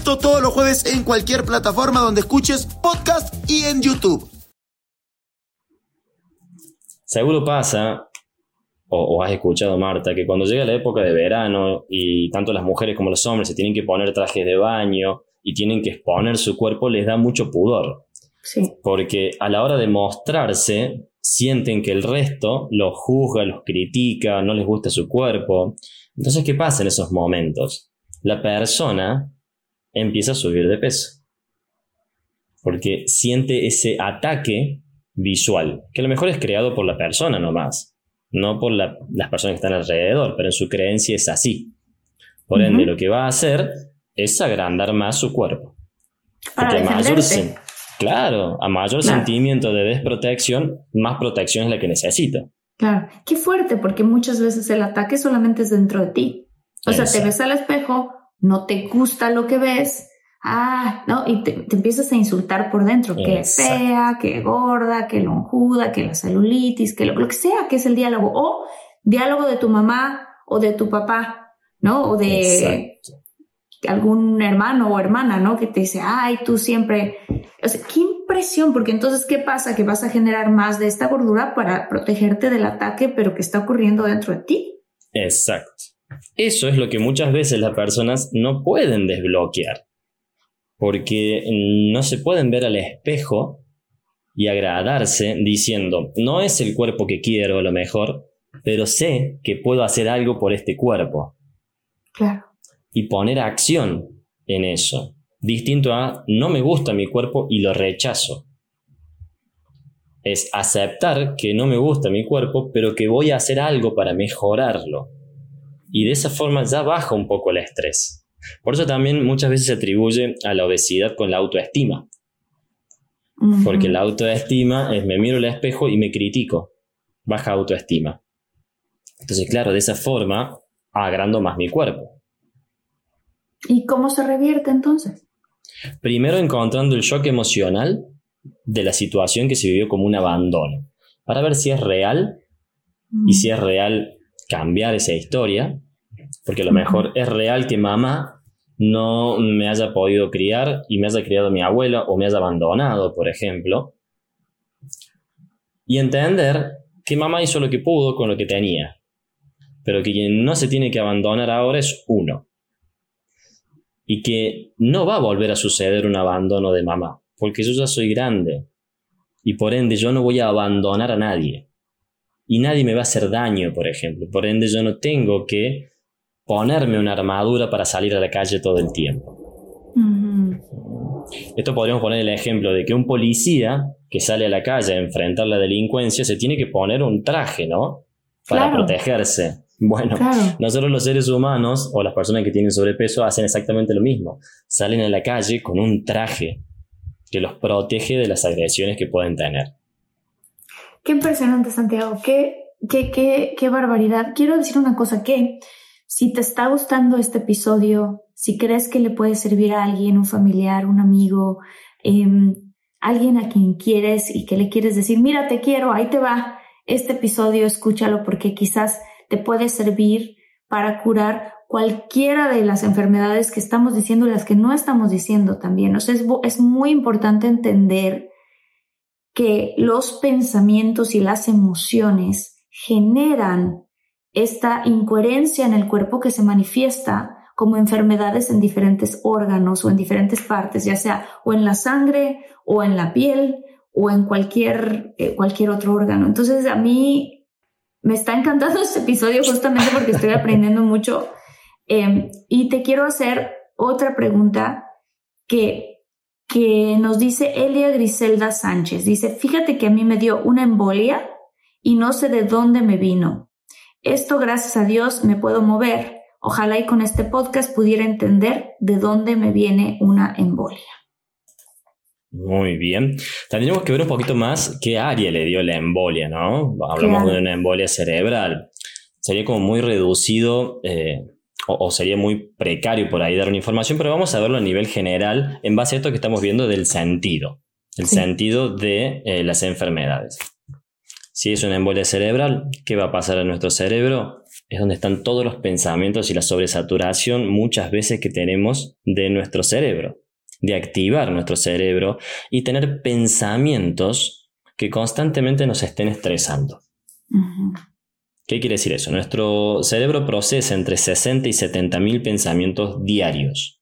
Esto todos los jueves en cualquier plataforma donde escuches podcast y en YouTube. Seguro pasa, o, has escuchado Marta, que cuando llega la época de verano y tanto las mujeres como los hombres se tienen que poner trajes de baño y tienen que exponer su cuerpo, les da mucho pudor. Sí. Porque a la hora de mostrarse, sienten que el resto los juzga, los critica, no les gusta su cuerpo. Entonces, ¿qué pasa en esos momentos? La persona empieza a subir de peso. Porque siente ese ataque visual, que a lo mejor es creado por la persona nomás, no por las personas que están alrededor, pero en su creencia es así. Por ende, lo que va a hacer es agrandar más su cuerpo. Para mayor, claro, a mayor sentimiento de desprotección, más protección es la que necesita. Claro, qué fuerte, porque muchas veces el ataque solamente es dentro de ti. O sea, te ves al espejo, no te gusta lo que ves, ah, ¿no? Y te, empiezas a insultar por dentro, que fea, que gorda, que lonjuda, que la celulitis, que lo, que sea que es el diálogo, o diálogo de tu mamá o de tu papá, ¿no? O de algún hermano o hermana, ¿no? Que te dice, ay, tú siempre, o sea, qué impresión, porque entonces, ¿qué pasa? Que vas a generar más de esta gordura para protegerte del ataque, pero que está ocurriendo dentro de ti. Exacto. Eso es lo que muchas veces las personas no pueden desbloquear, porque no se pueden ver al espejo y agradarse diciendo, no es el cuerpo que quiero a lo mejor, pero sé que puedo hacer algo por este cuerpo. Claro. Y poner acción en eso. Distinto a, no me gusta mi cuerpo y lo rechazo. Es aceptar que no me gusta mi cuerpo, pero que voy a hacer algo para mejorarlo y de esa forma ya baja un poco el estrés. Por eso también muchas veces se atribuye a la obesidad con la autoestima. Porque la autoestima es me miro al espejo y me critico. Baja autoestima. Entonces, claro, de esa forma agrando más mi cuerpo. ¿Y cómo se revierte entonces? Primero encontrando el shock emocional de la situación que se vivió como un abandono, para ver si es real y si es real cambiar esa historia, porque a lo mejor es real que mamá no me haya podido criar y me haya criado mi abuela o me haya abandonado, por ejemplo. Y entender que mamá hizo lo que pudo con lo que tenía, pero que quien no se tiene que abandonar ahora es uno. Y que no va a volver a suceder un abandono de mamá, porque yo ya soy grande y por ende yo no voy a abandonar a nadie y nadie me va a hacer daño, por ejemplo. Por ende, yo no tengo que ponerme una armadura para salir a la calle todo el tiempo. Esto podríamos poner el ejemplo de que un policía que sale a la calle a enfrentar la delincuencia se tiene que poner un traje, ¿no? Para protegerse. Bueno, nosotros los seres humanos o las personas que tienen sobrepeso hacen exactamente lo mismo. Salen a la calle con un traje que los protege de las agresiones que pueden tener. Qué impresionante, Santiago. Qué, qué, qué, qué barbaridad. Quiero decir una cosa que si te está gustando este episodio, si crees que le puede servir a alguien, un familiar, un amigo, em, alguien a quien quieres y que le quieres decir, mira, te quiero, ahí te va este episodio, escúchalo porque quizás te puede servir para curar cualquiera de las enfermedades que estamos diciendo y las que no estamos diciendo también. O sea, es, es muy importante entender que los pensamientos y las emociones generan esta incoherencia en el cuerpo que se manifiesta como enfermedades en diferentes órganos o en diferentes partes, ya sea o en la sangre o en la piel o en cualquier, eh, cualquier otro órgano. Entonces a mí me está encantando este episodio justamente porque estoy aprendiendo mucho em, y te quiero hacer otra pregunta que que nos dice Elia Griselda Sánchez. Dice, fíjate que a mí me dio una embolia y no sé de dónde me vino. Esto, gracias a Dios, me puedo mover. ojalá y con este podcast pudiera entender de dónde me viene una embolia. Muy bien. Tendríamos que ver un poquito más qué área le dio la embolia, ¿no? Hablamos de una embolia cerebral. Sería como muy reducido eh, o, sería muy precario por ahí dar una información, pero vamos a verlo a nivel general en base a esto que estamos viendo del sentido, el sentido de eh, las enfermedades. Si es una embolia cerebral, ¿qué va a pasar a nuestro cerebro? Es donde están todos los pensamientos y la sobresaturación muchas veces que tenemos de nuestro cerebro de activar nuestro cerebro y tener pensamientos que constantemente nos estén estresando. ¿Qué quiere decir eso? Nuestro cerebro procesa entre 60 y 70 mil pensamientos diarios.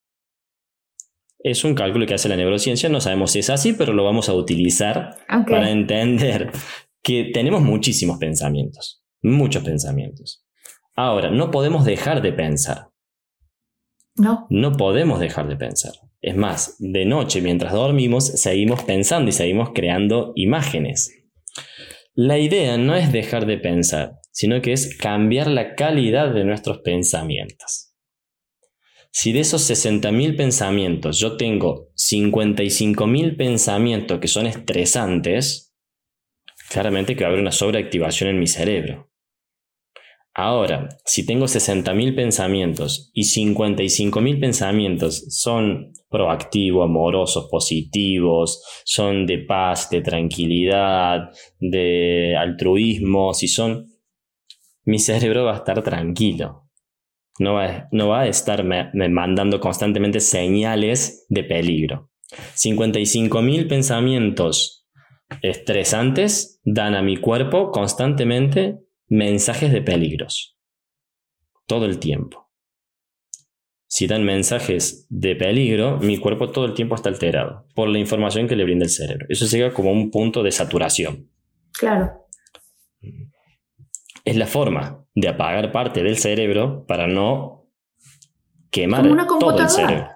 Es un cálculo que hace la neurociencia, no sabemos si es así, pero lo vamos a utilizar para entender que tenemos muchísimos pensamientos, muchos pensamientos. Ahora, no podemos dejar de pensar. No. No podemos dejar de pensar. Es más, de noche mientras dormimos seguimos pensando y seguimos creando imágenes. La idea no es dejar de pensar, sino que es cambiar la calidad de nuestros pensamientos. Si de esos 60.000 pensamientos yo tengo 55.000 pensamientos que son estresantes, claramente que va a haber una sobreactivación en mi cerebro. Ahora, si tengo 60.000 pensamientos y 55.000 pensamientos son proactivos, amorosos, positivos, son de paz, de tranquilidad, de altruismo, si son, mi cerebro va a estar tranquilo. No va, no va a estar me, mandando constantemente señales de peligro. 55.000 pensamientos estresantes dan a mi cuerpo constantemente mensajes de peligros. Todo el tiempo. Si dan mensajes de peligro, mi cuerpo todo el tiempo está alterado por la información que le brinda el cerebro. Eso llega como un punto de saturación. Claro. Es la forma de apagar parte del cerebro para no quemar todo el cerebro.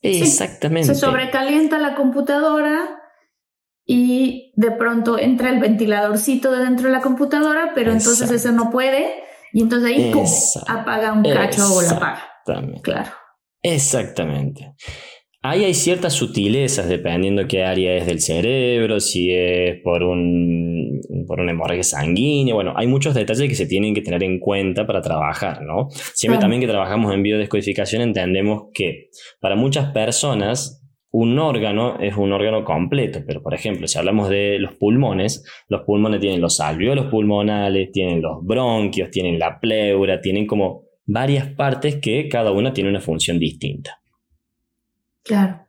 Exactamente. Se sobrecalienta la computadora y de pronto entra el ventiladorcito de dentro de la computadora, pero entonces eso no puede y entonces ahí ¡pum! apaga un cacho o la apaga. Claro. Exactamente. Ahí hay ciertas sutilezas dependiendo qué área es del cerebro, si es por un, por una hemorragia sanguínea. Bueno, hay muchos detalles que se tienen que tener en cuenta para trabajar, ¿no? Siempre también que trabajamos en biodescodificación entendemos que para muchas personas un órgano es un órgano completo, pero por ejemplo, si hablamos de los pulmones, los pulmones tienen los alveolos pulmonales, tienen los bronquios, tienen la pleura, tienen como varias partes que cada una tiene una función distinta. Claro.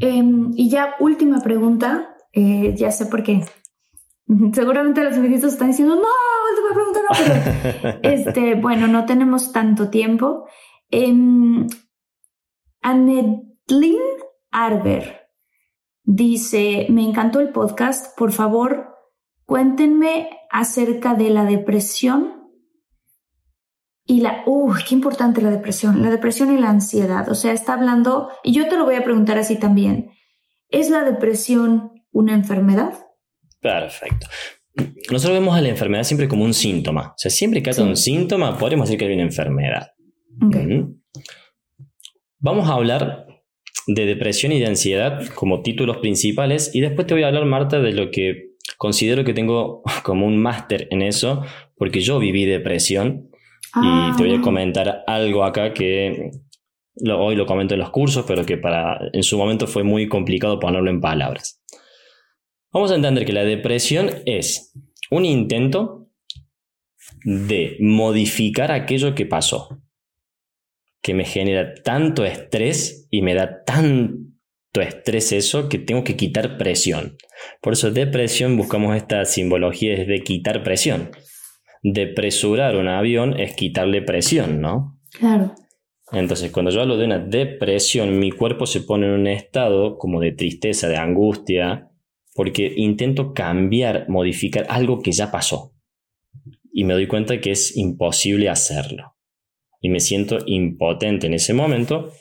Em, y ya última pregunta, eh, ya sé por qué. Seguramente los invitados están diciendo, no, última pregunta no, pero este, bueno, no tenemos tanto tiempo. Eh, Arber dice, me encantó el podcast, por favor, cuéntenme acerca de la depresión y la, uh, qué importante la depresión, la depresión y la ansiedad. O sea, está hablando, y yo te lo voy a preguntar así también, ¿es la depresión una enfermedad? Perfecto. Nosotros vemos a la enfermedad siempre como un síntoma. O sea, siempre que haya un síntoma, podemos decir que hay una enfermedad. Vamos a hablar de depresión y de ansiedad como títulos principales y después te voy a hablar, Marta, de lo que considero que tengo como un máster en eso, porque yo viví depresión y te voy a ah. comentar algo acá que hoy lo comento en los cursos, pero que para en su momento fue muy complicado ponerlo en palabras. Vamos a entender que la depresión es un intento de modificar aquello que pasó que me genera tanto estrés y me da tanto estrés eso que tengo que quitar presión. Por eso depresión buscamos esta simbología es de quitar presión. Depresurar un avión es quitarle presión, ¿no? Claro. Entonces, cuando yo hablo de una depresión, mi cuerpo se pone en un estado como de tristeza, de angustia, porque intento cambiar, modificar algo que ya pasó. Y me doy cuenta que es imposible hacerlo y me siento impotente en ese momento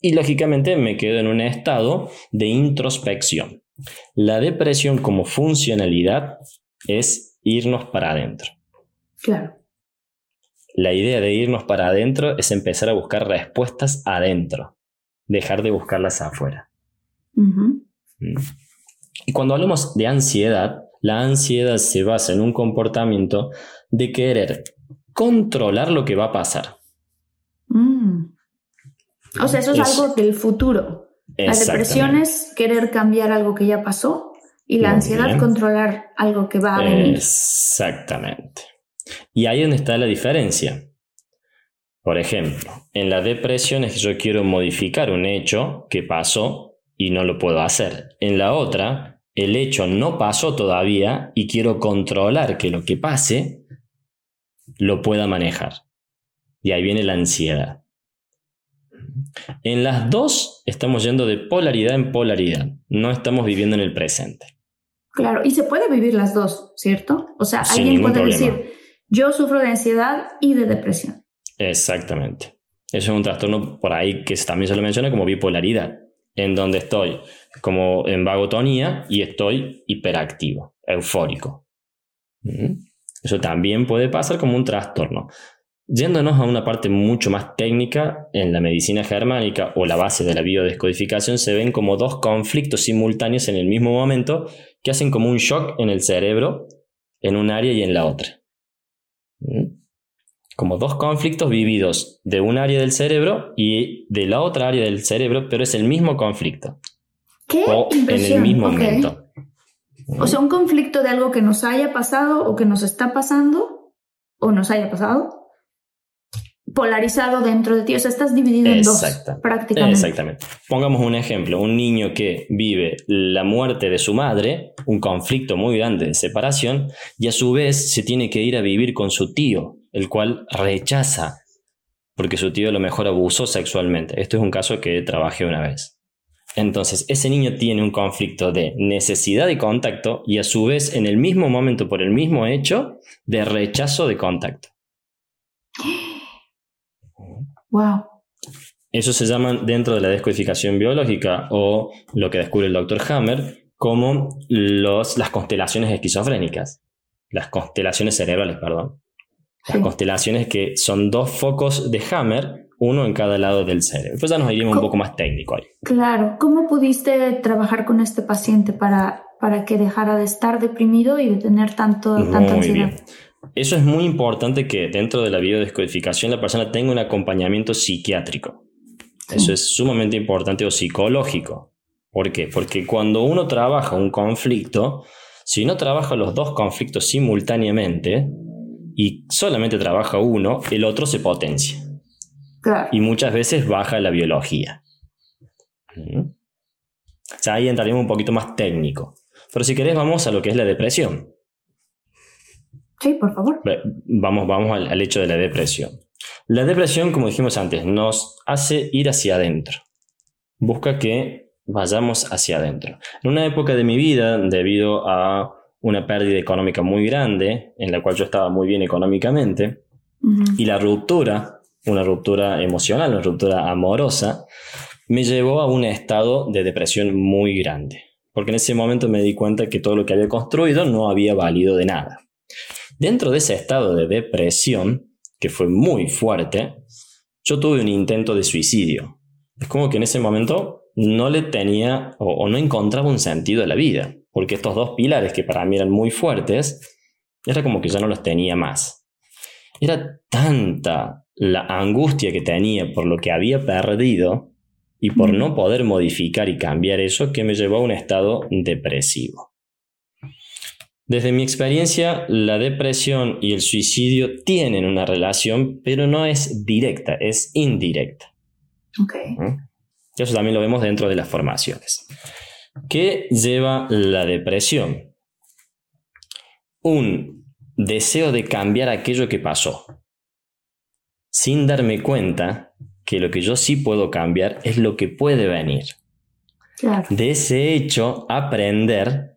y lógicamente me quedo en un estado de introspección. La depresión como funcionalidad es irnos para adentro. Claro. la idea de irnos para adentro es empezar a buscar respuestas adentro, dejar de buscarlas afuera. Mm. Y cuando hablamos de ansiedad, la ansiedad se basa en un comportamiento de querer controlar lo que va a pasar. Mm. O sea, eso es, algo del futuro. La depresión es querer cambiar algo que ya pasó y la ansiedad controlar algo que va a venir. Exactamente. Y ahí es donde está la diferencia. Por ejemplo, en la depresión es que yo quiero modificar un hecho que pasó y no lo puedo hacer. En la otra, el hecho no pasó todavía y quiero controlar que lo que pase lo pueda manejar. Y ahí viene la ansiedad. En las dos estamos yendo de polaridad en polaridad, no estamos viviendo en el presente. Claro, y se puede vivir las dos, ¿cierto? O sea, alguien puede decir, yo sufro de ansiedad y de depresión. Exactamente. Eso es un trastorno por ahí que también se lo menciona como bipolaridad, en donde estoy como en vagotonía y estoy hiperactivo, eufórico. Eso también puede pasar como un trastorno. Yéndonos a una parte mucho más técnica, en la medicina germánica o la base de la biodescodificación se ven como dos conflictos simultáneos en el mismo momento que hacen como un shock en el cerebro en un área y en la otra. Como dos conflictos vividos de un área del cerebro y de la otra área del cerebro, pero es el mismo conflicto. ¿Qué? O en el mismo momento. O sea, un conflicto de algo que nos haya pasado o que nos está pasando o nos haya pasado polarizado dentro de ti, o sea, estás dividido en dos prácticamente. Exactamente. Pongamos un ejemplo, un niño que vive la muerte de su madre, un conflicto muy grande de separación, y a su vez se tiene que ir a vivir con su tío, el cual rechaza, porque su tío a lo mejor abusó sexualmente. Esto es un caso que trabajé una vez. Entonces, ese niño tiene un conflicto de necesidad de contacto y a su vez en el mismo momento, por el mismo hecho, de rechazo de contacto. Wow. Eso se llama dentro de la descodificación biológica o lo que descubre el doctor Hammer como los, las constelaciones esquizofrénicas. Las constelaciones cerebrales, perdón. Las constelaciones que son dos focos de Hammer, uno en cada lado del cerebro. Pues ya nos iríamos un poco más técnico ahí. Claro. ¿Cómo pudiste trabajar con este paciente para, para que dejara de estar deprimido y de tener tanto, tanta ansiedad? Bien. Eso es muy importante que dentro de la biodescodificación la persona tenga un acompañamiento psiquiátrico. Eso es sumamente importante o psicológico. ¿Por qué? Porque cuando uno trabaja un conflicto, si no trabaja los dos conflictos simultáneamente y solamente trabaja uno, el otro se potencia. Y muchas veces baja la biología. ¿Mm? O sea, ahí entraríamos un poquito más técnico. Pero si querés, vamos a lo que es la depresión. Sí, por favor. Vamos, vamos al, hecho de la depresión. La depresión, como dijimos antes, nos hace ir hacia adentro. Busca que vayamos hacia adentro. En una época de mi vida, debido a una pérdida económica muy grande, en la cual yo estaba muy bien económicamente, y la ruptura, una ruptura emocional, una ruptura amorosa, me llevó a un estado de depresión muy grande. Porque en ese momento me di cuenta que todo lo que había construido no había valido de nada. Dentro de ese estado de depresión, que fue muy fuerte, yo tuve un intento de suicidio. Es como que en ese momento no le tenía o, no encontraba un sentido a la vida, porque estos dos pilares que para mí eran muy fuertes, era como que ya no los tenía más. Era tanta la angustia que tenía por lo que había perdido y por no poder modificar y cambiar eso que me llevó a un estado depresivo. Desde mi experiencia, la depresión y el suicidio tienen una relación, pero no es directa, es indirecta. Ok. Eso también lo vemos dentro de las formaciones. ¿Qué lleva la depresión? Un deseo de cambiar aquello que pasó, sin darme cuenta que lo que yo sí puedo cambiar es lo que puede venir. De ese hecho, aprender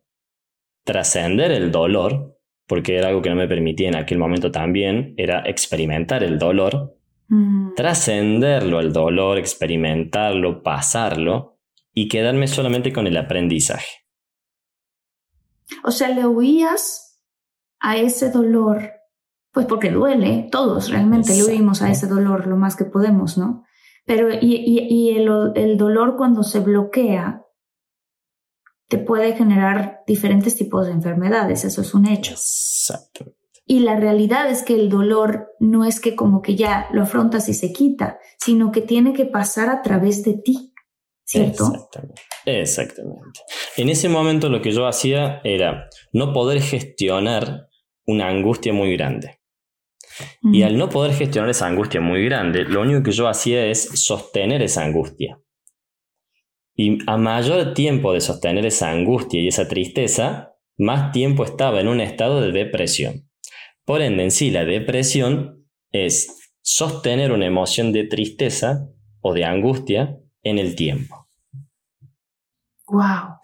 trascender el dolor, porque era algo que no me permitía en aquel momento también, era experimentar el dolor, mm. trascenderlo, el dolor, experimentarlo, pasarlo y quedarme solamente con el aprendizaje. O sea, le huías a ese dolor Pues porque duele, todos realmente le huimos a ese dolor lo más que podemos, ¿no? Pero y, y, el, el dolor cuando se bloquea te puede generar diferentes tipos de enfermedades, eso es un hecho. Exacto. Y la realidad es que el dolor no es que como que ya lo afrontas y se quita, sino que tiene que pasar a través de ti, ¿cierto? Exactamente. Exactamente. En ese momento lo que yo hacía era no poder gestionar una angustia muy grande. Y al no poder gestionar esa angustia muy grande, lo único que yo hacía es sostener esa angustia. Y a mayor tiempo de sostener esa angustia y esa tristeza, más tiempo estaba en un estado de depresión. Por ende, en sí, la depresión es sostener una emoción de tristeza o de angustia en el tiempo. Wow.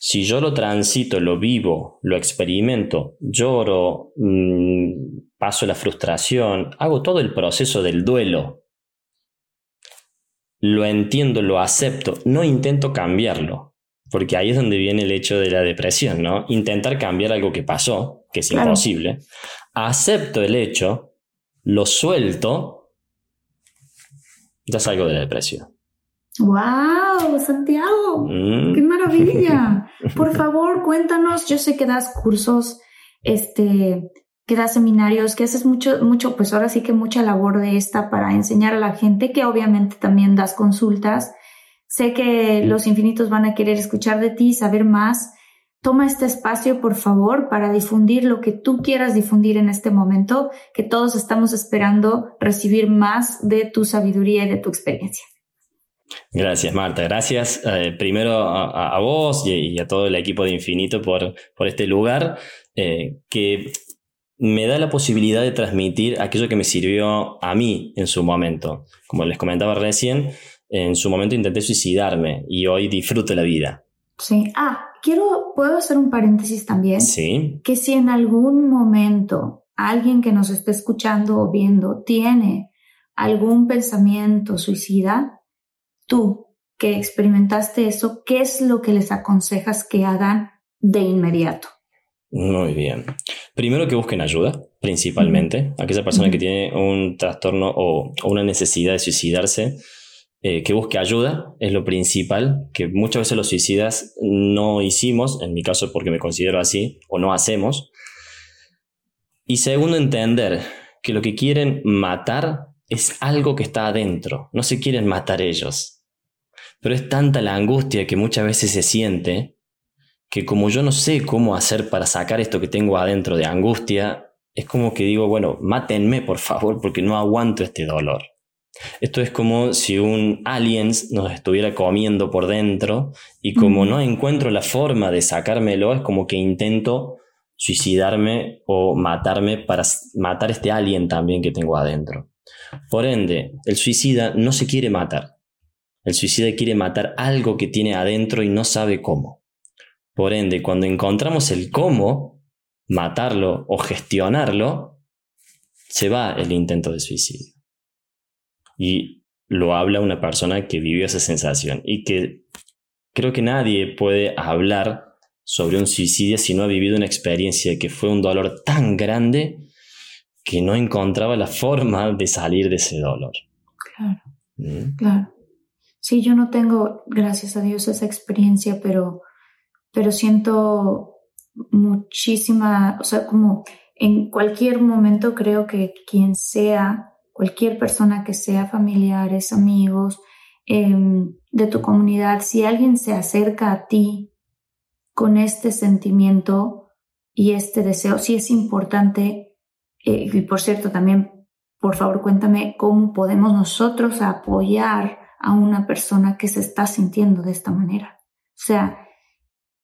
Si yo lo transito, lo vivo, lo experimento, lloro, mmm, paso la frustración, hago todo el proceso del duelo. Lo entiendo, lo acepto, no intento cambiarlo, porque ahí es donde viene el hecho de la depresión, ¿no? Intentar cambiar algo que pasó, que es imposible. Acepto el hecho, lo suelto, ya salgo de la depresión. ¡Wow! Santiago, mm. qué maravilla. Por favor, cuéntanos, yo sé que das cursos, este, que das seminarios, que haces mucho, mucho, pues ahora sí que mucha labor de esta para enseñar a la gente, que obviamente también das consultas. Sé que los infinitos van a querer escuchar de ti, saber más. Toma este espacio, por favor, para difundir lo que tú quieras difundir en este momento, que todos estamos esperando recibir más de tu sabiduría y de tu experiencia. Gracias, Marta. Gracias eh, primero a, vos y, a todo el equipo de Infinito por, por este lugar, eh, que me da la posibilidad de transmitir aquello que me sirvió a mí en su momento. Como les comentaba recién, en su momento intenté suicidarme y hoy disfruto la vida. Sí. Ah, quiero, ¿puedo hacer un paréntesis también? Sí. Que si en algún momento alguien que nos esté escuchando o viendo tiene algún pensamiento suicida, tú que experimentaste eso, ¿qué es lo que les aconsejas que hagan de inmediato? Muy bien. Primero que busquen ayuda, principalmente. Aquella persona que tiene un trastorno o, una necesidad de suicidarse, eh, que busque ayuda es lo principal, que muchas veces los suicidas no hicimos, en mi caso porque me considero así, o no hacemos. Y segundo, entender que lo que quieren matar es algo que está adentro, no se quieren matar ellos. Pero es tanta la angustia que muchas veces se siente que como yo no sé cómo hacer para sacar esto que tengo adentro de angustia, es como que digo, bueno, mátenme por favor porque no aguanto este dolor. Esto es como si un alien nos estuviera comiendo por dentro y como no encuentro la forma de sacármelo, es como que intento suicidarme o matarme para matar este alien también que tengo adentro. Por ende, el suicida no se quiere matar. El suicida quiere matar algo que tiene adentro y no sabe cómo. Por ende, cuando encontramos el cómo matarlo o gestionarlo, se va el intento de suicidio. Y lo habla una persona que vivió esa sensación y que creo que nadie puede hablar sobre un suicidio si no ha vivido una experiencia que fue un dolor tan grande que no encontraba la forma de salir de ese dolor. Claro. ¿Mm? Claro. Sí, yo no tengo, gracias a Dios, esa experiencia, pero pero siento muchísima, o sea, como en cualquier momento creo que quien sea, cualquier persona que sea familiares, amigos, em, de tu comunidad, si alguien se acerca a ti con este sentimiento y este deseo, sí es importante, eh, y por cierto también, por favor cuéntame cómo podemos nosotros apoyar a una persona que se está sintiendo de esta manera. O sea,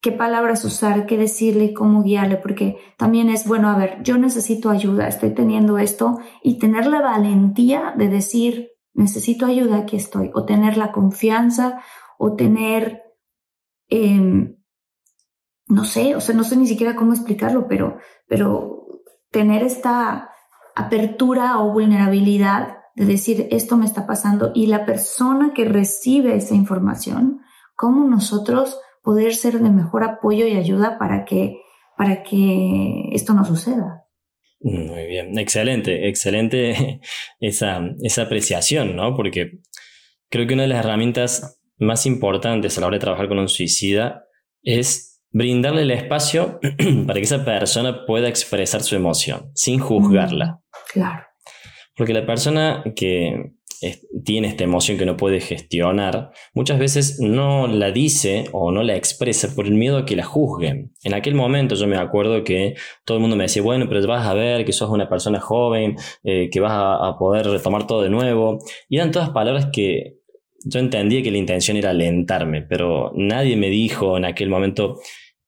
qué palabras usar, qué decirle, cómo guiarle, porque también es, bueno, a ver, yo necesito ayuda, estoy teniendo esto, y tener la valentía de decir, necesito ayuda, aquí estoy, o tener la confianza, o tener, em, no sé, o sea, no sé ni siquiera cómo explicarlo, pero, pero tener esta apertura o vulnerabilidad de decir, esto me está pasando, y la persona que recibe esa información, cómo nosotros poder ser de mejor apoyo y ayuda para que, para que esto no suceda. Muy bien, excelente, excelente esa, esa apreciación, ¿no? Porque creo que una de las herramientas más importantes a la hora de trabajar con un suicida es brindarle el espacio para que esa persona pueda expresar su emoción sin juzgarla. Claro. Porque la persona que tiene esta emoción que no puede gestionar, muchas veces no la dice o no la expresa por el miedo a que la juzguen. En aquel momento yo me acuerdo que todo el mundo me decía, bueno, pero vas a ver que sos una persona joven, eh, que vas a, a, poder retomar todo de nuevo. Y eran todas palabras que yo entendía que la intención era alentarme, pero nadie me dijo en aquel momento,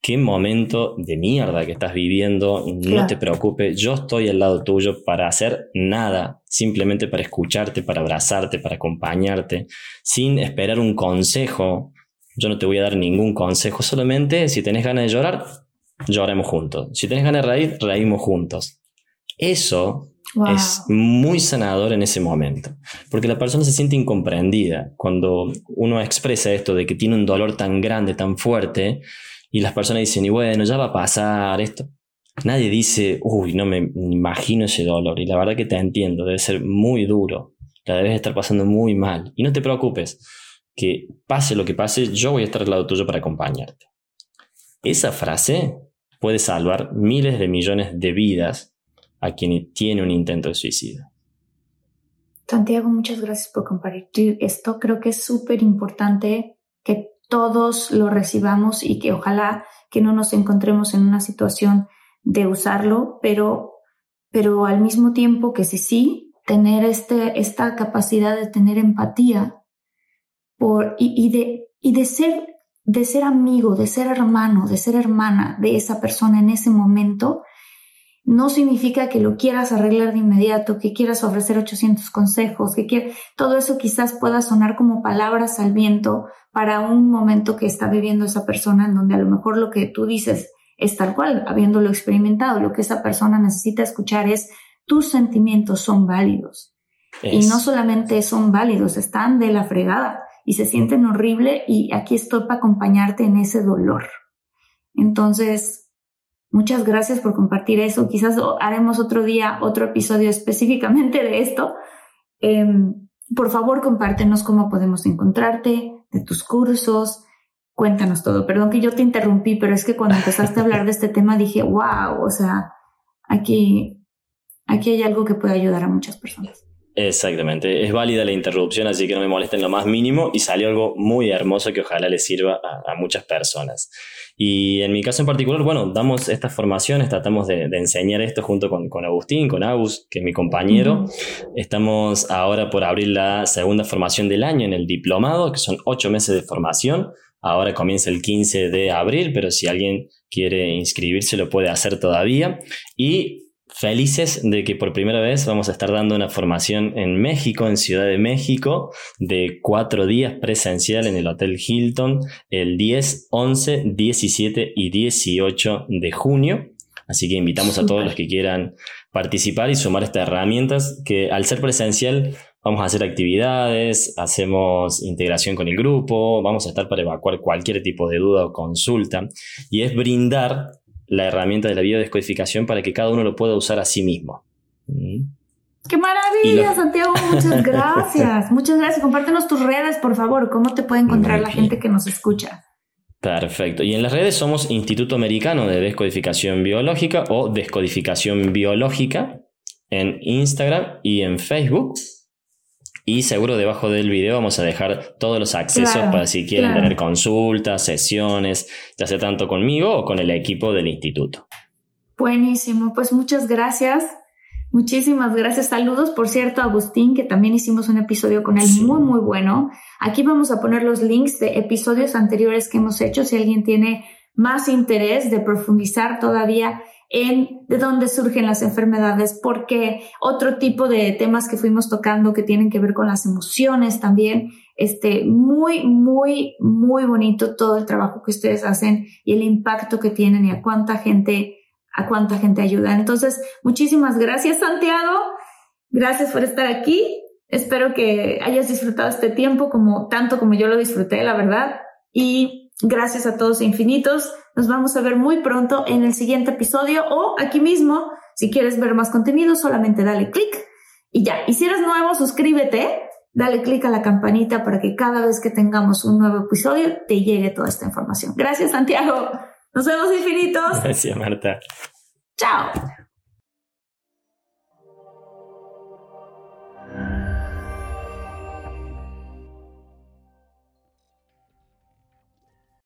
qué momento de mierda que estás viviendo, no te preocupes, yo estoy al lado tuyo para hacer nada, simplemente para escucharte, para abrazarte, para acompañarte, sin esperar un consejo. Yo no te voy a dar ningún consejo, solamente si tenés ganas de llorar, lloremos juntos. Si tenés ganas de reír, reímos juntos. Eso es muy sanador en ese momento, porque la persona se siente incomprendida cuando uno expresa esto de que tiene un dolor tan grande, tan fuerte, y las personas dicen, y bueno, ya va a pasar esto. Nadie dice, uy, no me imagino ese dolor. Y la verdad que te entiendo, debe ser muy duro. La debes estar pasando muy mal. Y no te preocupes, que pase lo que pase, yo voy a estar al lado tuyo para acompañarte. Esa frase puede salvar miles de millones de vidas a quien tiene un intento de suicidio. Santiago, muchas gracias por compartir esto. Creo que es súper importante que todos lo recibamos y que ojalá que no nos encontremos en una situación de usarlo, pero, pero al mismo tiempo que sí, sí, tener este, esta capacidad de tener empatía por, y, de, y de, ser, de ser amigo, de ser hermano, de ser hermana de esa persona en ese momento, no significa que lo quieras arreglar de inmediato, que quieras ofrecer 800 consejos, que quieras, todo eso quizás pueda sonar como palabras al viento para un momento que está viviendo esa persona en donde a lo mejor lo que tú dices es tal cual, habiéndolo experimentado, lo que esa persona necesita escuchar es tus sentimientos son válidos. Y no solamente son válidos, están de la fregada y se sienten horrible y aquí estoy para acompañarte en ese dolor. Entonces, Muchas gracias por compartir eso. Quizás haremos otro día otro episodio específicamente de esto. Em, por favor, compártenos cómo podemos encontrarte, de tus cursos. Cuéntanos todo. Perdón que yo te interrumpí, pero es que cuando empezaste a hablar de este tema dije, wow, o sea, aquí, aquí hay algo que puede ayudar a muchas personas. Exactamente, es válida la interrupción, así que no me molesten lo más mínimo y salió algo muy hermoso que ojalá le sirva a, muchas personas. Y en mi caso en particular, bueno, damos estas formaciones, tratamos de, enseñar esto junto con, con, Agustín, con Agus, que es mi compañero. Estamos ahora por abrir la segunda formación del año en el diplomado, que son ocho meses de formación. Ahora comienza el 15 de abril, pero si alguien quiere inscribirse lo puede hacer todavía. Y Felices de que por primera vez vamos a estar dando una formación en México, en Ciudad de México, de cuatro días presencial en el Hotel Hilton, el 10, 11, 17 y 18 de junio. Así que invitamos a todos los que quieran participar y sumar estas herramientas que al ser presencial vamos a hacer actividades, hacemos integración con el grupo, vamos a estar para evacuar cualquier tipo de duda o consulta y es brindar la herramienta de la biodescodificación para que cada uno lo pueda usar a sí mismo. Mm. ¡Qué maravilla, Santiago! Muchas gracias. Muchas gracias. Compártenos tus redes, por favor. ¿Cómo te puede encontrar la gente que nos escucha? Perfecto. Y en las redes somos Instituto Americano de Descodificación Biológica o Descodificación Biológica en Instagram y en Facebook. Y seguro debajo del video vamos a dejar todos los accesos para si quieren tener consultas, sesiones, ya sea tanto conmigo o con el equipo del instituto. Buenísimo, pues muchas gracias. Muchísimas gracias. Saludos, por cierto, a Agustín, que también hicimos un episodio con él muy, muy bueno. Aquí vamos a poner los links de episodios anteriores que hemos hecho. Si alguien tiene más interés de profundizar todavía en de dónde surgen las enfermedades, porque otro tipo de temas que fuimos tocando que tienen que ver con las emociones también. Este, muy, muy, muy bonito todo el trabajo que ustedes hacen y el impacto que tienen y a cuánta gente, a cuánta gente ayuda. Entonces, muchísimas gracias, Santiago. Gracias por estar aquí. Espero que hayas disfrutado este tiempo como tanto como yo lo disfruté, la verdad. Y gracias a todos infinitos. Nos vamos a ver muy pronto en el siguiente episodio o aquí mismo, Si quieres ver más contenido, solamente dale clic y ya. Y si eres nuevo, suscríbete, dale clic a la campanita para que cada vez que tengamos un nuevo episodio te llegue toda esta información. Gracias, Santiago. Nos vemos infinitos. Gracias, Marta. Chao.